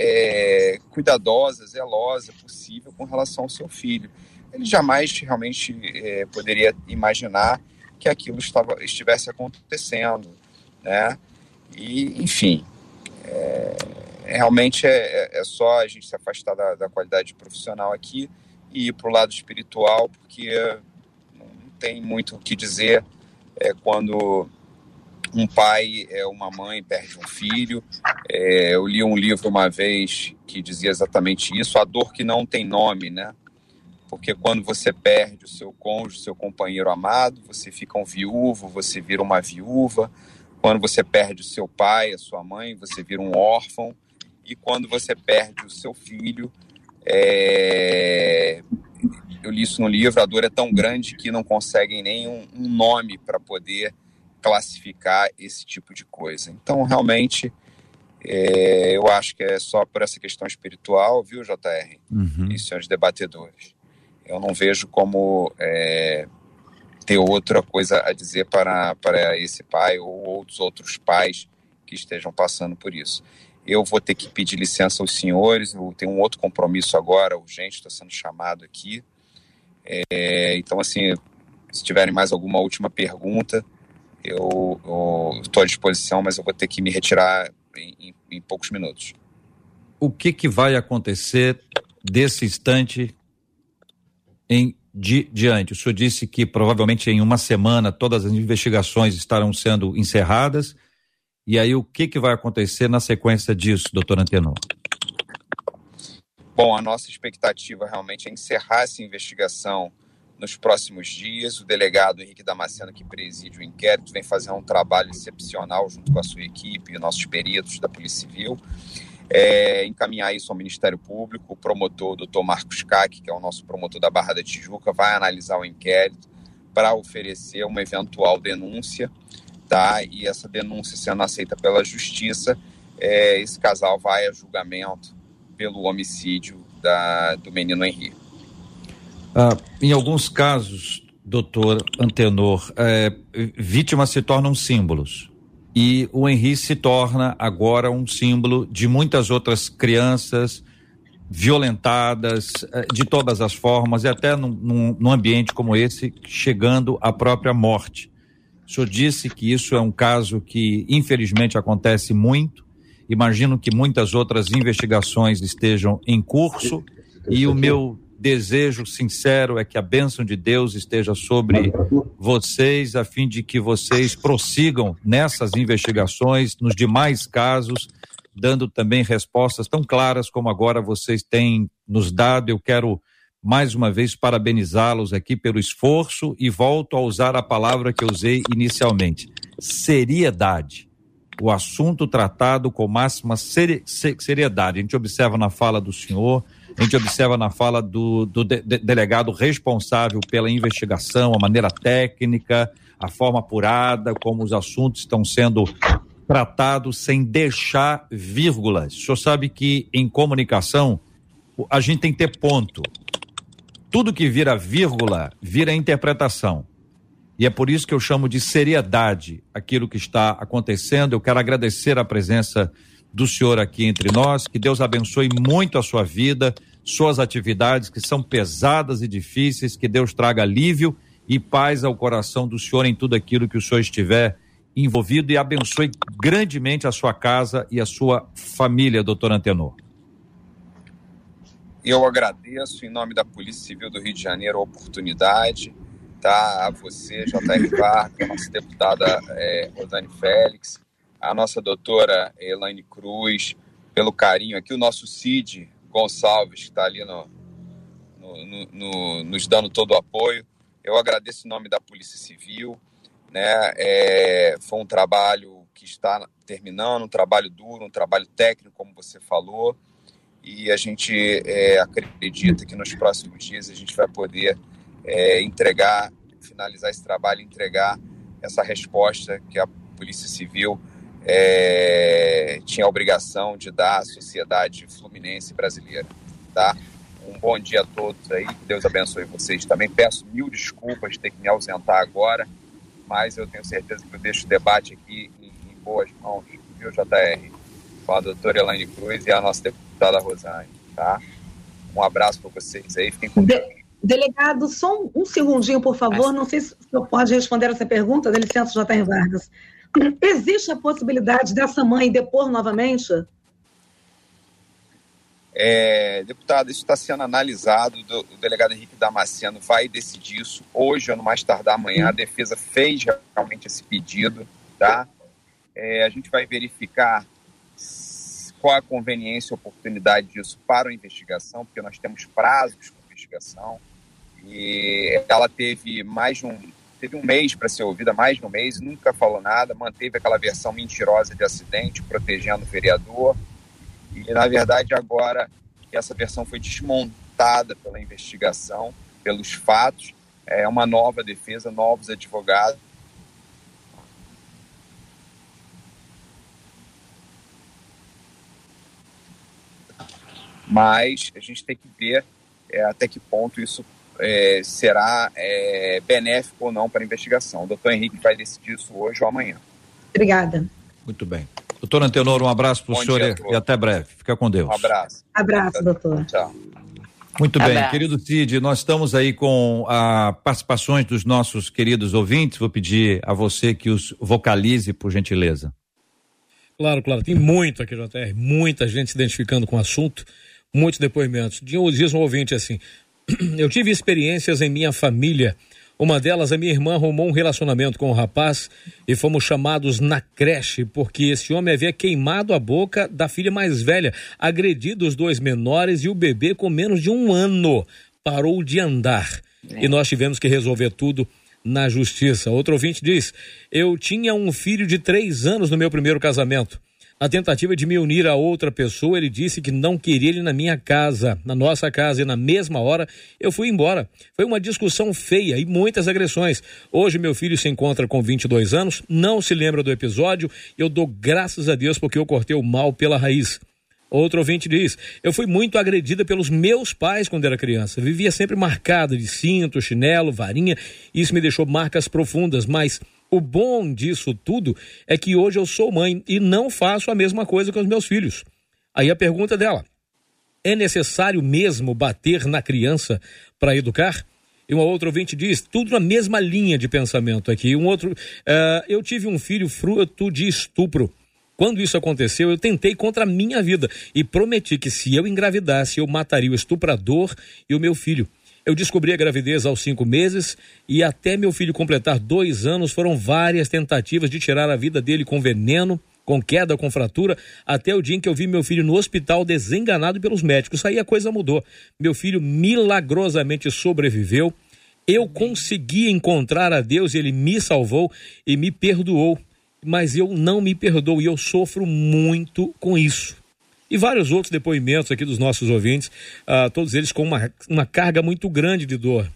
é, cuidadosa, zelosa possível com relação ao seu filho. Ele jamais realmente é, poderia imaginar que aquilo estava, estivesse acontecendo, né? E, enfim, é, realmente é, só a gente se afastar da, da qualidade profissional aqui e ir para o lado espiritual, porque não tem muito o que dizer quando um pai, é, uma mãe perde um filho. É, eu li um livro uma vez que dizia exatamente isso, a dor que não tem nome, né? Porque quando você perde o seu cônjuge, o seu companheiro amado, você fica um viúvo, você vira uma viúva. Quando você perde o seu pai, a sua mãe, você vira um órfão. E quando você perde o seu filho, é... eu li isso no livro, a dor é tão grande que não conseguem nem um, um nome para poder classificar esse tipo de coisa. Então, realmente, é, eu acho que é só por essa questão espiritual, viu, JR? Uhum. E senhores debatedores. Eu não vejo como é, ter outra coisa a dizer para, para esse pai ou outros outros pais que estejam passando por isso. Eu vou ter que pedir licença aos senhores, eu tenho um outro compromisso agora, urgente, estou sendo chamado aqui. É, então, assim, se tiverem mais alguma última pergunta, eu estou à disposição, mas eu vou ter que me retirar em, em, em poucos minutos. O que, que vai acontecer desse instante em di, diante? O senhor disse que provavelmente em uma semana todas as investigações estarão sendo encerradas. E aí, o que, que vai acontecer na sequência disso, doutor Antenor? Bom, a nossa expectativa realmente é encerrar essa investigação nos próximos dias. O delegado Henrique Damasceno, que preside o inquérito, vem fazendo um trabalho excepcional junto com a sua equipe e nossos peritos da Polícia Civil. É, encaminhar isso ao Ministério Público. O promotor, o doutor Marcos Cac, que é o nosso promotor da Barra da Tijuca, vai analisar o inquérito para oferecer uma eventual denúncia, tá? E essa denúncia sendo aceita pela Justiça, é, esse casal vai a julgamento pelo homicídio da, do menino Henrique. Ah, em alguns casos, doutor Antenor, é, vítimas se tornam símbolos. E o Henri se torna agora um símbolo de muitas outras crianças violentadas é, de todas as formas, e até num, num, num ambiente como esse, chegando à própria morte. O senhor disse que isso é um caso que, infelizmente, acontece muito. Imagino que muitas outras investigações estejam em curso. E o meu desejo sincero é que a bênção de Deus esteja sobre vocês, a fim de que vocês prossigam nessas investigações, nos demais casos, dando também respostas tão claras como agora vocês têm nos dado. Eu quero mais uma vez parabenizá-los aqui pelo esforço e volto a usar a palavra que eu usei inicialmente: seriedade. O assunto tratado com máxima seriedade. A gente observa na fala do senhor a gente observa na fala do, do de, de, delegado responsável pela investigação, a maneira técnica, a forma apurada, como os assuntos estão sendo tratados sem deixar vírgulas. O senhor sabe que em comunicação a gente tem que ter ponto. Tudo que vira vírgula vira interpretação. E é por isso que eu chamo de seriedade aquilo que está acontecendo. Eu quero agradecer a presença do senhor aqui entre nós. Que Deus abençoe muito a sua vida, suas atividades que são pesadas e difíceis. Que Deus traga alívio e paz ao coração do senhor em tudo aquilo que o senhor estiver envolvido e abençoe grandemente a sua casa e a sua família, doutor Antenor. Eu agradeço em nome da Polícia Civil do Rio de Janeiro a oportunidade, tá? A você, J.R. Vargas, a nossa deputada é, Rosane Félix, a nossa doutora Elaine Cruz, pelo carinho aqui, o nosso Cid Gonçalves, que está ali no, no, no, no, nos dando todo o apoio. Eu agradeço em nome da Polícia Civil. Né? É, foi um trabalho que está terminando, um trabalho duro, um trabalho técnico, como você falou, e a gente é, acredita que nos próximos dias a gente vai poder é, entregar, finalizar esse trabalho, entregar essa resposta que a Polícia Civil é, tinha a obrigação de dar à sociedade fluminense brasileira, tá? Um bom dia a todos aí, que Deus abençoe vocês. Também peço mil desculpas de ter que me ausentar agora, mas eu tenho certeza que eu deixo o debate aqui em, em boas mãos, viu, JR? com a doutora Elaine Cruz e a nossa deputada Rosane, tá? Um abraço para vocês aí, fiquem com Deus. Delegado, só um, um segundinho, por favor. Não sei se o senhor pode responder essa pergunta, dá licença, J.R. Vargas. Existe a possibilidade dessa mãe depor novamente? É, deputado, isso está sendo analisado. O delegado Henrique Damasceno vai decidir isso hoje ou no mais tardar amanhã. A defesa fez realmente esse pedido, tá? É, a gente vai verificar qual a conveniência e oportunidade disso para a investigação, porque nós temos prazos para investigação. E ela teve mais de um, teve um mês para ser ouvida, mais de um mês, nunca falou nada, manteve aquela versão mentirosa de acidente, protegendo o vereador. E, na verdade, agora essa versão foi desmontada pela investigação, pelos fatos, é uma nova defesa, novos advogados. Mas a gente tem que ver é, até que ponto isso é, será é, benéfico ou não para a investigação. O doutor Henrique vai decidir isso hoje ou amanhã. Obrigada. Muito bem. Doutor Antenor, um abraço para o senhor e até breve. Fica com Deus. Um abraço. Abraço, doutor. Tchau. Muito bem, querido Cid, nós estamos aí com a participações dos nossos queridos ouvintes. Vou pedir a você que os vocalize, por gentileza. Claro, claro. Tem muito aqui, JR, muita gente se identificando com o assunto, muitos depoimentos. Diz um ouvinte assim: eu tive experiências em minha família uma delas, a minha irmã arrumou um relacionamento com o um rapaz e fomos chamados na creche porque esse homem havia queimado a boca da filha mais velha, agredido os dois menores e o bebê com menos de um ano parou de andar. E nós tivemos que resolver tudo na justiça. Outro ouvinte diz: Eu tinha um filho de três anos no meu primeiro casamento. Na tentativa de me unir a outra pessoa, ele disse que não queria ele na minha casa, na nossa casa, e na mesma hora eu fui embora. Foi uma discussão feia e muitas agressões. Hoje meu filho se encontra com 22 anos, não se lembra do episódio. Eu dou graças a Deus porque eu cortei o mal pela raiz. Outro ouvinte diz: Eu fui muito agredida pelos meus pais quando era criança. Vivia sempre marcada de cinto, chinelo, varinha. Isso me deixou marcas profundas, mas o bom disso tudo é que hoje eu sou mãe e não faço a mesma coisa com os meus filhos. Aí a pergunta dela: é necessário mesmo bater na criança para educar? E uma outra ouvinte diz, tudo na mesma linha de pensamento aqui. Um outro, uh, eu tive um filho fruto de estupro. Quando isso aconteceu, eu tentei contra a minha vida e prometi que se eu engravidasse, eu mataria o estuprador e o meu filho. Eu descobri a gravidez aos cinco meses e até meu filho completar dois anos foram várias tentativas de tirar a vida dele com veneno, com queda, com fratura, até o dia em que eu vi meu filho no hospital desenganado pelos médicos. Aí a coisa mudou. Meu filho milagrosamente sobreviveu. Eu consegui encontrar a Deus ele me salvou e me perdoou. Mas eu não me perdoo e eu sofro muito com isso e vários outros depoimentos aqui dos nossos ouvintes, uh, todos eles com uma, uma carga muito grande de dor.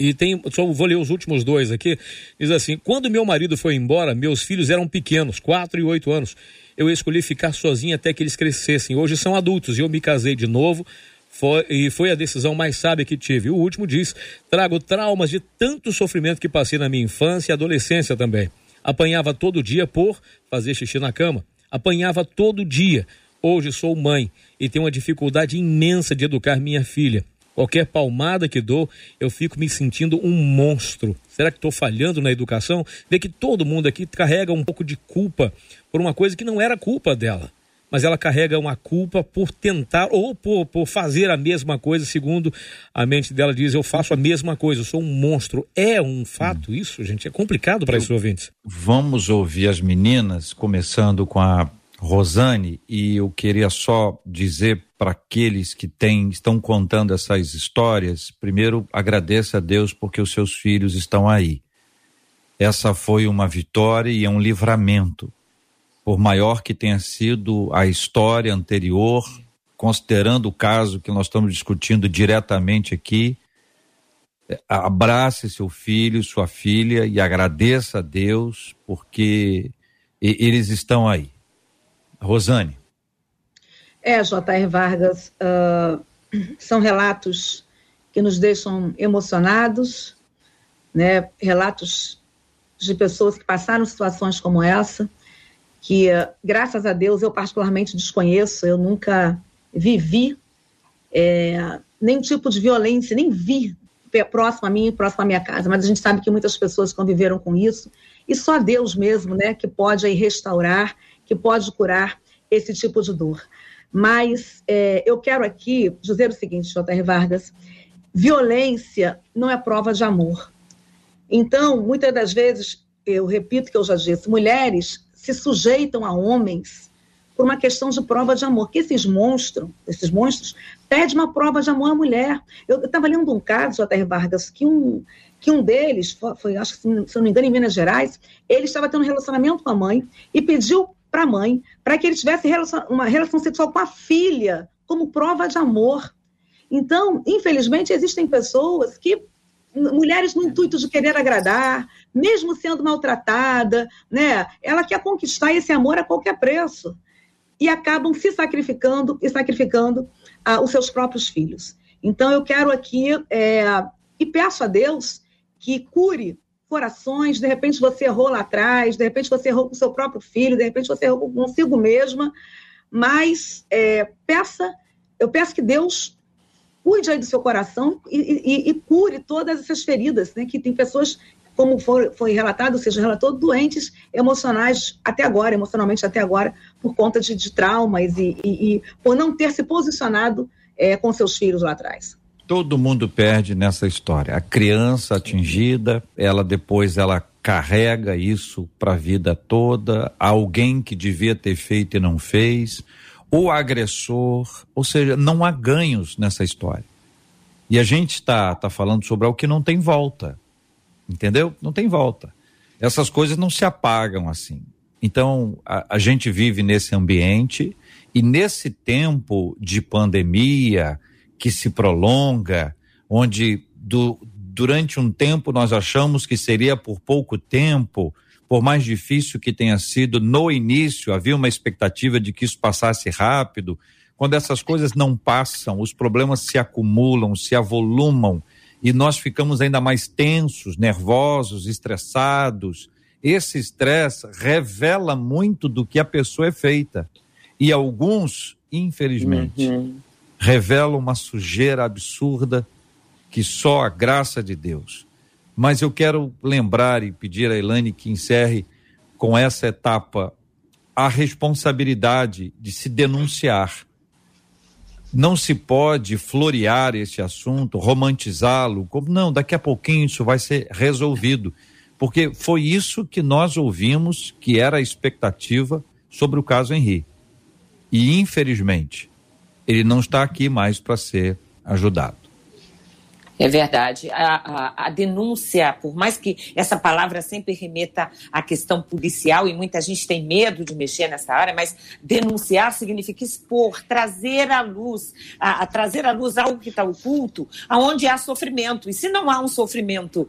E tem, só vou ler os últimos dois aqui. Diz assim: quando meu marido foi embora, meus filhos eram pequenos, quatro e oito anos. Eu escolhi ficar sozinha até que eles crescessem. Hoje são adultos e eu me casei de novo. Foi, e foi a decisão mais sábia que tive. O último diz: trago traumas de tanto sofrimento que passei na minha infância e adolescência também. Apanhava todo dia por fazer xixi na cama. Apanhava todo dia Hoje sou mãe e tenho uma dificuldade imensa de educar minha filha. Qualquer palmada que dou, eu fico me sentindo um monstro. Será que estou falhando na educação? Vê que todo mundo aqui carrega um pouco de culpa por uma coisa que não era culpa dela. Mas ela carrega uma culpa por tentar ou por, por fazer a mesma coisa, segundo a mente dela diz: eu faço a mesma coisa, eu sou um monstro. É um fato isso, gente? É complicado para esses ouvintes. Vamos ouvir as meninas, começando com a Rosane, e eu queria só dizer para aqueles que têm, estão contando essas histórias, primeiro agradeça a Deus porque os seus filhos estão aí. Essa foi uma vitória e é um livramento. Por maior que tenha sido a história anterior, considerando o caso que nós estamos discutindo diretamente aqui, abrace seu filho, sua filha e agradeça a Deus porque eles estão aí. Rosane. É, J.R. Vargas, uh, são relatos que nos deixam emocionados, né? relatos de pessoas que passaram situações como essa. que, graças a Deus, eu particularmente desconheço, eu nunca vivi é, nenhum tipo de violência, nem vi próximo a mim, próximo à minha casa, mas a gente sabe que muitas pessoas conviveram com isso, e só Deus mesmo, né, que pode aí restaurar, que pode curar esse tipo de dor. Mas é, eu quero aqui dizer o seguinte, J.R. Vargas, violência não é prova de amor. Então, muitas das vezes, eu repito que eu já disse, mulheres se sujeitam a homens por uma questão de prova de amor, que esses monstros, esses monstros, pedem uma prova de amor à mulher. Eu estava lendo um caso, J.R. Vargas, que um, que um deles, foi, acho que se não me engano, em Minas Gerais, ele estava tendo um relacionamento com a mãe e pediu para a mãe para que ele tivesse relação, uma relação sexual com a filha, como prova de amor. Então, infelizmente, existem pessoas que mulheres no intuito de querer agradar, mesmo sendo maltratada, né? Ela quer conquistar esse amor a qualquer preço e acabam se sacrificando e sacrificando ah, os seus próprios filhos. Então, eu quero aqui é, e peço a Deus que cure corações. De repente, você errou lá atrás, de repente, você errou com seu próprio filho, de repente, você errou consigo mesma. Mas é, peça, eu peço que Deus cuide aí do seu coração e, e, e cure todas essas feridas, né? Que tem pessoas como foi, foi relatado, ou seja, relatou doentes emocionais até agora, emocionalmente até agora, por conta de, de traumas e, e, por não ter se posicionado é, com seus filhos lá atrás. Todo mundo perde nessa história. A criança atingida, ela depois ela carrega isso para a vida toda. Alguém que devia ter feito e não fez, o agressor, ou seja, não há ganhos nessa história. E a gente está tá falando sobre algo que não tem volta. Entendeu? Não tem volta. Essas coisas não se apagam assim. Então, a, a gente vive nesse ambiente e nesse tempo de pandemia que se prolonga, onde do, durante um tempo nós achamos que seria por pouco tempo, por mais difícil que tenha sido, no início havia uma expectativa de que isso passasse rápido. Quando essas coisas não passam, os problemas se acumulam, se avolumam e nós ficamos ainda mais tensos, nervosos, estressados. Esse estresse revela muito do que a pessoa é feita. E alguns, infelizmente, uhum. Revelam uma sujeira absurda que só a graça de Deus. Mas eu quero lembrar e pedir a Elaine que encerre com essa etapa a responsabilidade de se denunciar não se pode florear esse assunto, romantizá-lo, como não, daqui a pouquinho isso vai ser resolvido. Porque foi isso que nós ouvimos que era a expectativa sobre o caso Henri. E infelizmente, ele não está aqui mais para ser ajudado. É verdade. A, a, a, denúncia, por mais que essa palavra sempre remeta à questão policial, e muita gente tem medo de mexer nessa área, mas denunciar significa expor, trazer à luz, a, a trazer à luz algo que está oculto, aonde há sofrimento. E se não há um sofrimento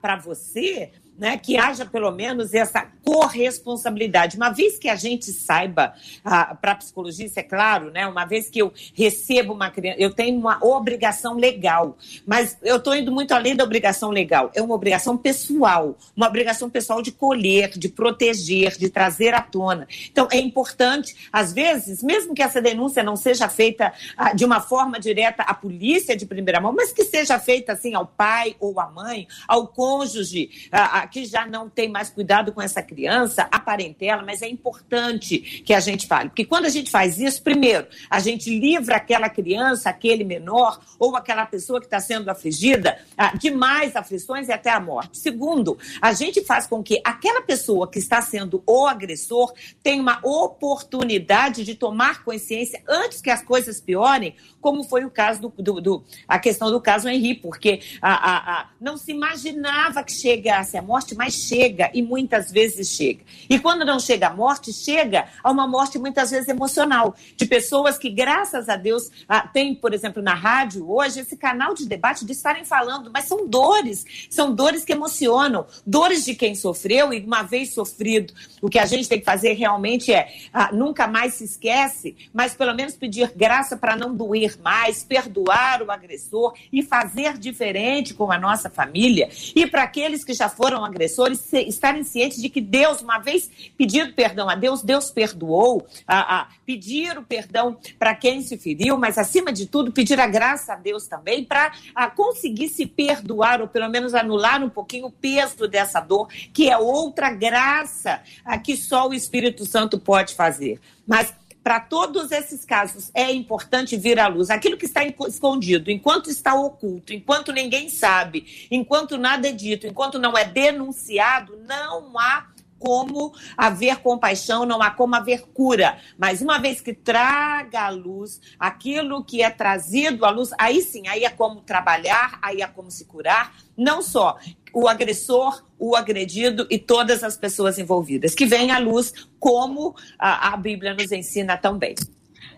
para você, né, que haja pelo menos essa corresponsabilidade. Uma vez que a gente saiba, ah, para psicologia, isso é claro, né, uma vez que eu recebo uma criança, eu tenho uma obrigação legal, mas eu estou indo muito além da obrigação legal, é uma obrigação pessoal, uma obrigação pessoal de colher, de proteger, de trazer à tona. Então, é importante, às vezes, mesmo que essa denúncia não seja feita ah, de uma forma direta à polícia de primeira mão, mas que seja feita assim ao pai ou à mãe, ao cônjuge, ah, que já não tem mais cuidado com essa criança, a parentela, mas é importante que a gente fale. Porque quando a gente faz isso, primeiro, a gente livra aquela criança, aquele menor ou aquela pessoa que está sendo afligida ah, de mais aflições e até a morte. Segundo, a gente faz com que aquela pessoa que está sendo o agressor tenha uma oportunidade de tomar consciência antes que as coisas piorem, como foi o caso do, do, do a questão do caso Henri, porque a, a, a, não se imaginava que chegasse a morte morte, mas chega, e muitas vezes chega. E quando não chega a morte, chega a uma morte muitas vezes emocional, de pessoas que, graças a Deus, ah, tem, por exemplo, na rádio hoje, esse canal de debate de estarem falando, mas são dores, são dores que emocionam, dores de quem sofreu, e uma vez sofrido, o que a gente tem que fazer realmente é ah, nunca mais se esquece, mas pelo menos pedir graça para não doer mais, perdoar o agressor e fazer diferente com a nossa família. E para aqueles que já foram agressor e estarem cientes de que Deus, uma vez pedido perdão a Deus, Deus perdoou, a, a pedir o perdão para quem se feriu, mas acima de tudo pedir a graça a Deus também para conseguir se perdoar ou pelo menos anular um pouquinho o peso dessa dor, que é outra graça a que só o Espírito Santo pode fazer. Mas para todos esses casos é importante vir à luz. Aquilo que está escondido, enquanto está oculto, enquanto ninguém sabe, enquanto nada é dito, enquanto não é denunciado, não há como haver compaixão, não há como haver cura. Mas uma vez que traga à luz aquilo que é trazido à luz, aí sim, aí é como trabalhar, aí é como se curar, não só o agressor, o agredido e todas as pessoas envolvidas, que vem à luz como a, a Bíblia nos ensina também.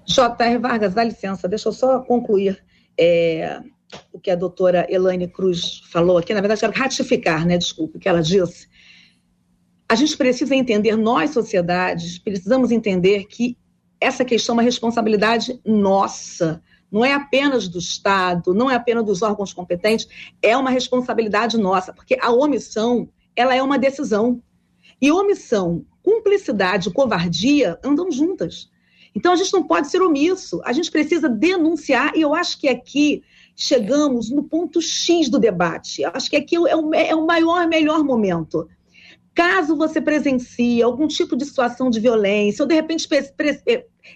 J.R. Vargas, dá licença, deixa eu só concluir é, o que a doutora Elaine Cruz falou aqui. Na verdade, quero ratificar, né? Desculpa, o que ela disse. A gente precisa entender, nós, sociedades, precisamos entender que essa questão é uma responsabilidade nossa não é apenas do Estado, não é apenas dos órgãos competentes, é uma responsabilidade nossa, porque a omissão, ela é uma decisão. E omissão, cumplicidade covardia andam juntas. Então a gente não pode ser omisso, a gente precisa denunciar, e eu acho que aqui chegamos no ponto X do debate. Eu acho que aqui é o, é o maior, melhor momento. Caso você presencie algum tipo de situação de violência, ou de repente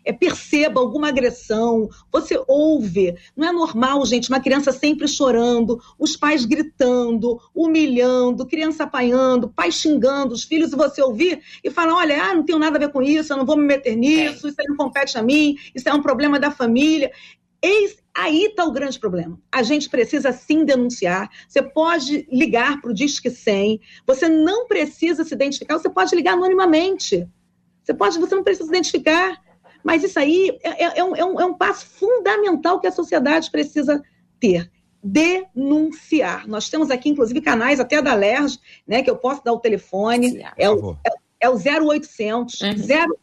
é, perceba alguma agressão, você ouve. Não é normal, gente, uma criança sempre chorando, os pais gritando, humilhando, criança apanhando, pai xingando os filhos, e você ouvir e falar: olha, ah, não tenho nada a ver com isso, eu não vou me meter nisso, isso aí não compete a mim, isso é um problema da família. Eis, aí está o grande problema. A gente precisa sim denunciar. Você pode ligar para o Disque 100. Você não precisa se identificar. Você pode ligar anonimamente. Você pode, você não precisa se identificar. Mas isso aí é, é, é, um, é, um, é um passo fundamental que a sociedade precisa ter denunciar. Nós temos aqui, inclusive, canais até da LERJ, né, que eu posso dar o telefone. É o, é, é o 0800 uhum. 0,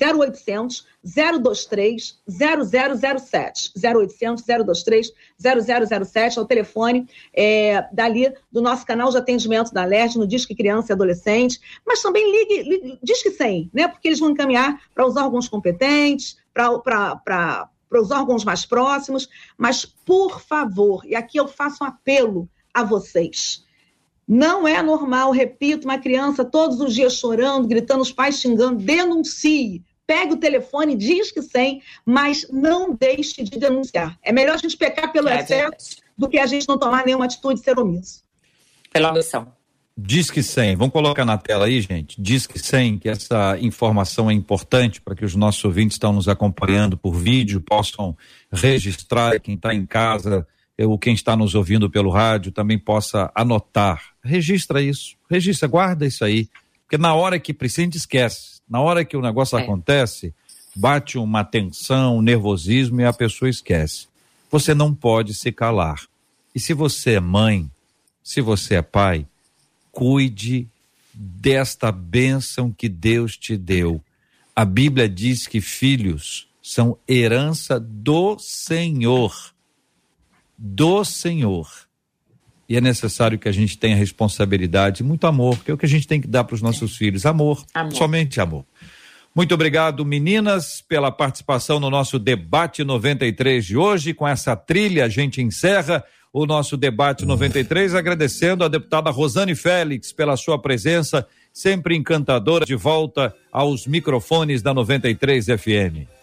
0800 023 0007. 0800 023 0007 é o telefone é, dali do nosso canal de atendimento da LERJ no Disque Criança e Adolescente, mas também ligue, ligue Disque 100, né? Porque eles vão encaminhar para os órgãos competentes, para os órgãos mais próximos, mas por favor, e aqui eu faço um apelo a vocês. Não é normal, repito, uma criança todos os dias chorando, gritando, os pais xingando, denuncie pegue o telefone, diz que sem, mas não deixe de denunciar. É melhor a gente pecar pelo é excesso do que a gente não tomar nenhuma atitude e ser omisso. Pela omissão. Diz que 100, vamos colocar na tela aí, gente. Diz que 100, que essa informação é importante para que os nossos ouvintes estão nos acompanhando por vídeo possam registrar, quem está em casa, ou quem está nos ouvindo pelo rádio também possa anotar. Registra isso, registra, guarda isso aí, porque na hora que precisa, esquece na hora que o negócio é. acontece, bate uma tensão, um nervosismo e a pessoa esquece. Você não pode se calar. E se você é mãe, se você é pai, cuide desta bênção que Deus te deu. A Bíblia diz que filhos são herança do Senhor. Do Senhor. E é necessário que a gente tenha responsabilidade, muito amor, que é o que a gente tem que dar para os nossos é. filhos. Amor, amor, somente amor. Muito obrigado, meninas, pela participação no nosso debate 93 de hoje. Com essa trilha, a gente encerra o nosso debate 93, agradecendo a deputada Rosane Félix pela sua presença, sempre encantadora, de volta aos microfones da 93 FM.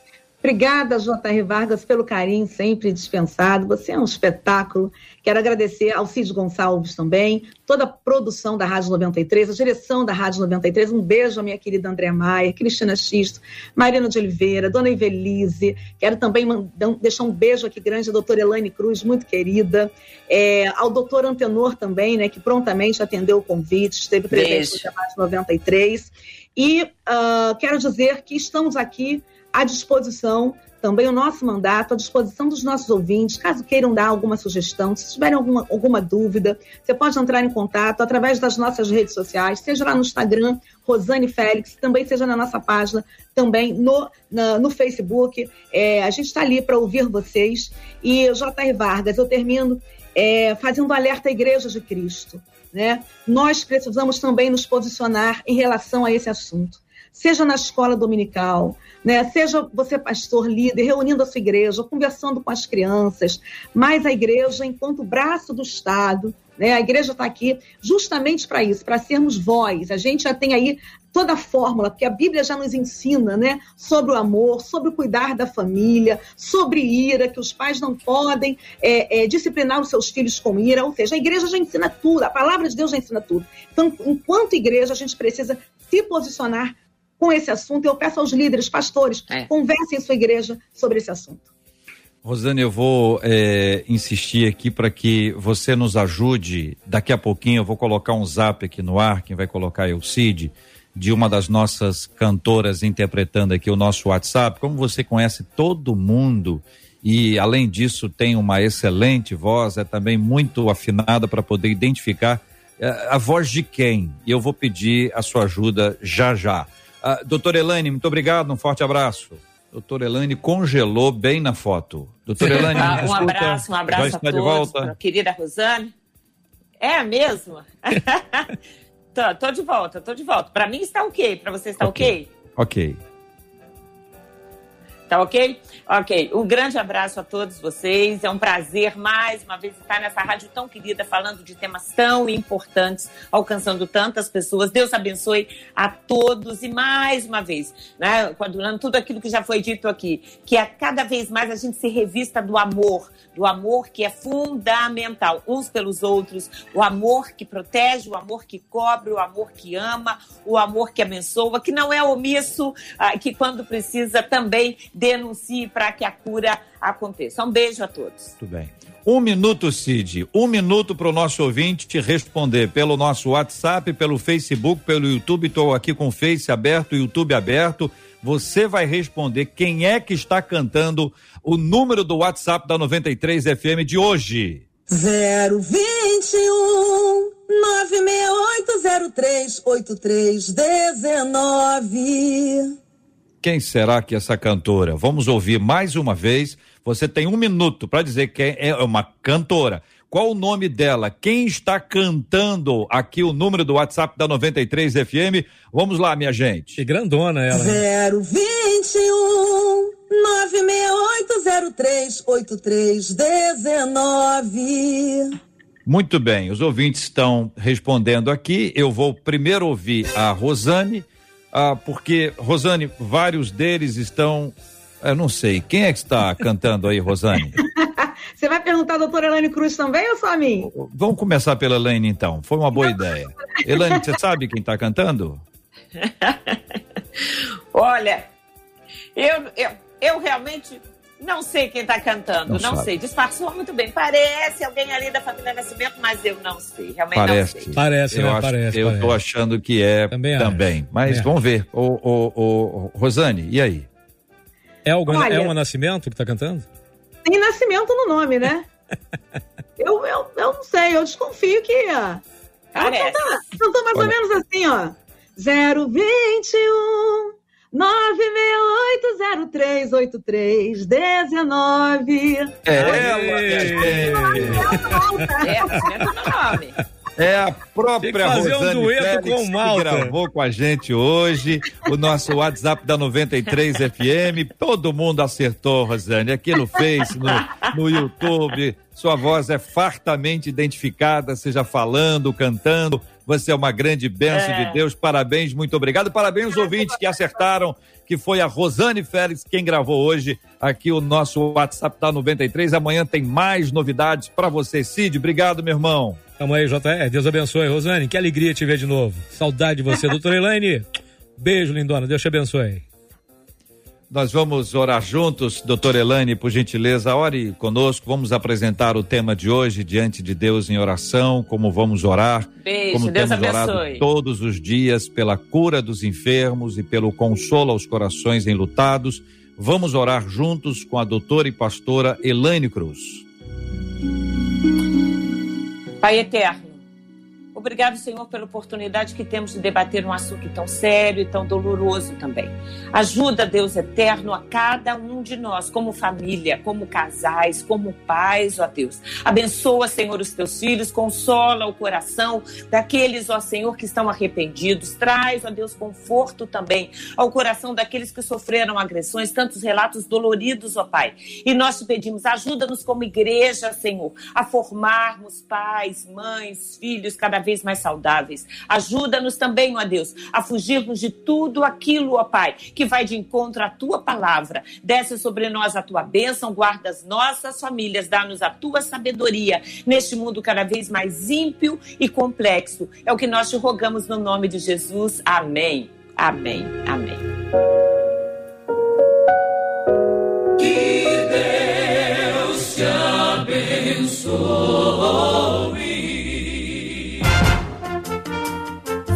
Obrigada, J.R. Vargas, pelo carinho sempre dispensado. Você é um espetáculo. Quero agradecer ao Cid Gonçalves também, toda a produção da Rádio 93, a direção da Rádio 93. Um beijo à minha querida André Maia, Cristina Xisto, Marina de Oliveira, Dona Ivelise. Quero também deixar um beijo aqui grande à doutora Elaine Cruz, muito querida. É, ao doutor Antenor também, né, que prontamente atendeu o convite, esteve presente beijo. no debate 93. E uh, quero dizer que estamos aqui à disposição também o nosso mandato, à disposição dos nossos ouvintes, caso queiram dar alguma sugestão, se tiverem alguma, alguma dúvida, você pode entrar em contato através das nossas redes sociais, seja lá no Instagram, Rosane Félix, também seja na nossa página, também no, na, no Facebook. É, a gente está ali para ouvir vocês. E J.R. Vargas, eu termino é, fazendo alerta à Igreja de Cristo. né, nós precisamos também nos posicionar em relação a esse assunto. Seja na escola dominical, né, seja você pastor líder, reunindo a sua igreja, conversando com as crianças, mas a igreja enquanto braço do Estado, né, a igreja está aqui justamente para isso, para sermos voz. A gente já tem aí toda a fórmula, porque a Bíblia já nos ensina, né, sobre o amor, sobre o cuidar da família, sobre ira, que os pais não podem é, é, disciplinar os seus filhos com ira, ou seja, a igreja já ensina tudo, a palavra de Deus já ensina tudo. Então, enquanto igreja, a gente precisa se posicionar com esse assunto. Eu peço aos líderes, pastores, é. conversem em sua igreja sobre esse assunto. Rosane, eu vou é, insistir aqui para que você nos ajude. Daqui a pouquinho eu vou colocar um zap aqui no ar, quem vai colocar é o Cid de uma das nossas cantoras interpretando aqui o nosso WhatsApp. Como você conhece todo mundo e, além disso, tem uma excelente voz, é também muito afinada para poder identificar é, a voz de quem. E eu vou pedir a sua ajuda já já. Uh, doutora Elaine, muito obrigado, um forte abraço. Doutora Elaine congelou bem na foto. Doutora Elaine, ah, um abraço, um abraço a todos, de volta. querida Rosane. É mesmo? Tô, tô de volta, tô de volta. Para mim está ok, para você está ok? Ok. Tá ok? Ok. Um grande abraço a todos vocês. É um prazer mais uma vez estar nessa rádio tão querida, falando de temas tão importantes, alcançando tantas pessoas. Deus abençoe a todos e mais uma vez, né, coadunando tudo aquilo que já foi dito aqui, que a cada vez mais a gente se revista do amor, do amor que é fundamental uns pelos outros, o amor que protege, o amor que cobre, o amor que ama, o amor que abençoa, que não é omisso, ah, que quando precisa também denuncie para que a cura aconteça. Um beijo a todos. Tudo bem. Um minuto, Cid. Um minuto para o nosso ouvinte te responder pelo nosso WhatsApp, pelo Facebook, pelo YouTube. Estou aqui com o Face aberto, YouTube aberto. Você vai responder quem é que está cantando o número do WhatsApp da 93 FM de hoje. 021 968038319 quem será que é essa cantora? Vamos ouvir mais uma vez. Você tem um minuto para dizer que é uma cantora. Qual o nome dela? Quem está cantando aqui o número do WhatsApp da 93 FM? Vamos lá, minha gente. Que grandona ela. 021 968038319. Muito bem, os ouvintes estão respondendo aqui. Eu vou primeiro ouvir a Rosane ah, porque, Rosane, vários deles estão. Eu não sei. Quem é que está cantando aí, Rosane? Você vai perguntar a doutora Elaine Cruz também ou só a mim? Vamos começar pela Elaine, então. Foi uma boa ideia. Elaine, você sabe quem está cantando? Olha, eu, eu, eu realmente não sei quem está cantando, não, não sei. Disfarçou muito bem. Parece alguém ali da família Nascimento, mas eu não sei. Realmente parece. não sei. Parece, eu né? Acho, parece. Eu estou achando que é também. também. Mas vamos ver. O, o, o, Rosane, e aí? É, algum, Olha, é uma Nascimento que está cantando? Tem Nascimento no nome, né? eu, eu, eu não sei, eu desconfio que. Ó, Parece. Cantou mais Olha. ou menos assim, ó. 021 968038319. É ela, É a própria Rosane um Félix que gravou com a gente hoje o nosso WhatsApp da 93 FM. Todo mundo acertou, Rosane, aqui no Face, no, no YouTube. Sua voz é fartamente identificada, seja falando, cantando. Você é uma grande bênção é. de Deus. Parabéns, muito obrigado. Parabéns aos ouvintes que acertaram, que foi a Rosane Félix quem gravou hoje aqui o nosso WhatsApp da 93. Amanhã tem mais novidades para você. Cid, obrigado, meu irmão. Tamo aí, JR. Deus abençoe. Rosane, que alegria te ver de novo. Saudade de você. Doutora Elaine, beijo, lindona. Deus te abençoe. Nós vamos orar juntos, doutora Elane, por gentileza, ore conosco. Vamos apresentar o tema de hoje diante de Deus em oração, como vamos orar, Beijo, como Deus temos abençoe. orado todos os dias pela cura dos enfermos e pelo consolo aos corações enlutados. Vamos orar juntos com a doutora e pastora Elaine Cruz. Pai eterno, Obrigado, Senhor, pela oportunidade que temos de debater um assunto tão sério e tão doloroso também. Ajuda, Deus eterno, a cada um de nós, como família, como casais, como pais, ó Deus. Abençoa, Senhor, os teus filhos, consola o coração daqueles, ó Senhor, que estão arrependidos. Traz, ó Deus, conforto também ao coração daqueles que sofreram agressões, tantos relatos doloridos, ó Pai. E nós te pedimos, ajuda-nos como igreja, Senhor, a formarmos pais, mães, filhos cada vez mais saudáveis. Ajuda-nos também, ó Deus, a fugirmos de tudo aquilo, ó Pai, que vai de encontro à tua palavra. Desce sobre nós a tua bênção, guarda as nossas famílias, dá-nos a tua sabedoria neste mundo cada vez mais ímpio e complexo. É o que nós te rogamos no nome de Jesus. Amém. Amém. Amém. Que Deus te abençoe.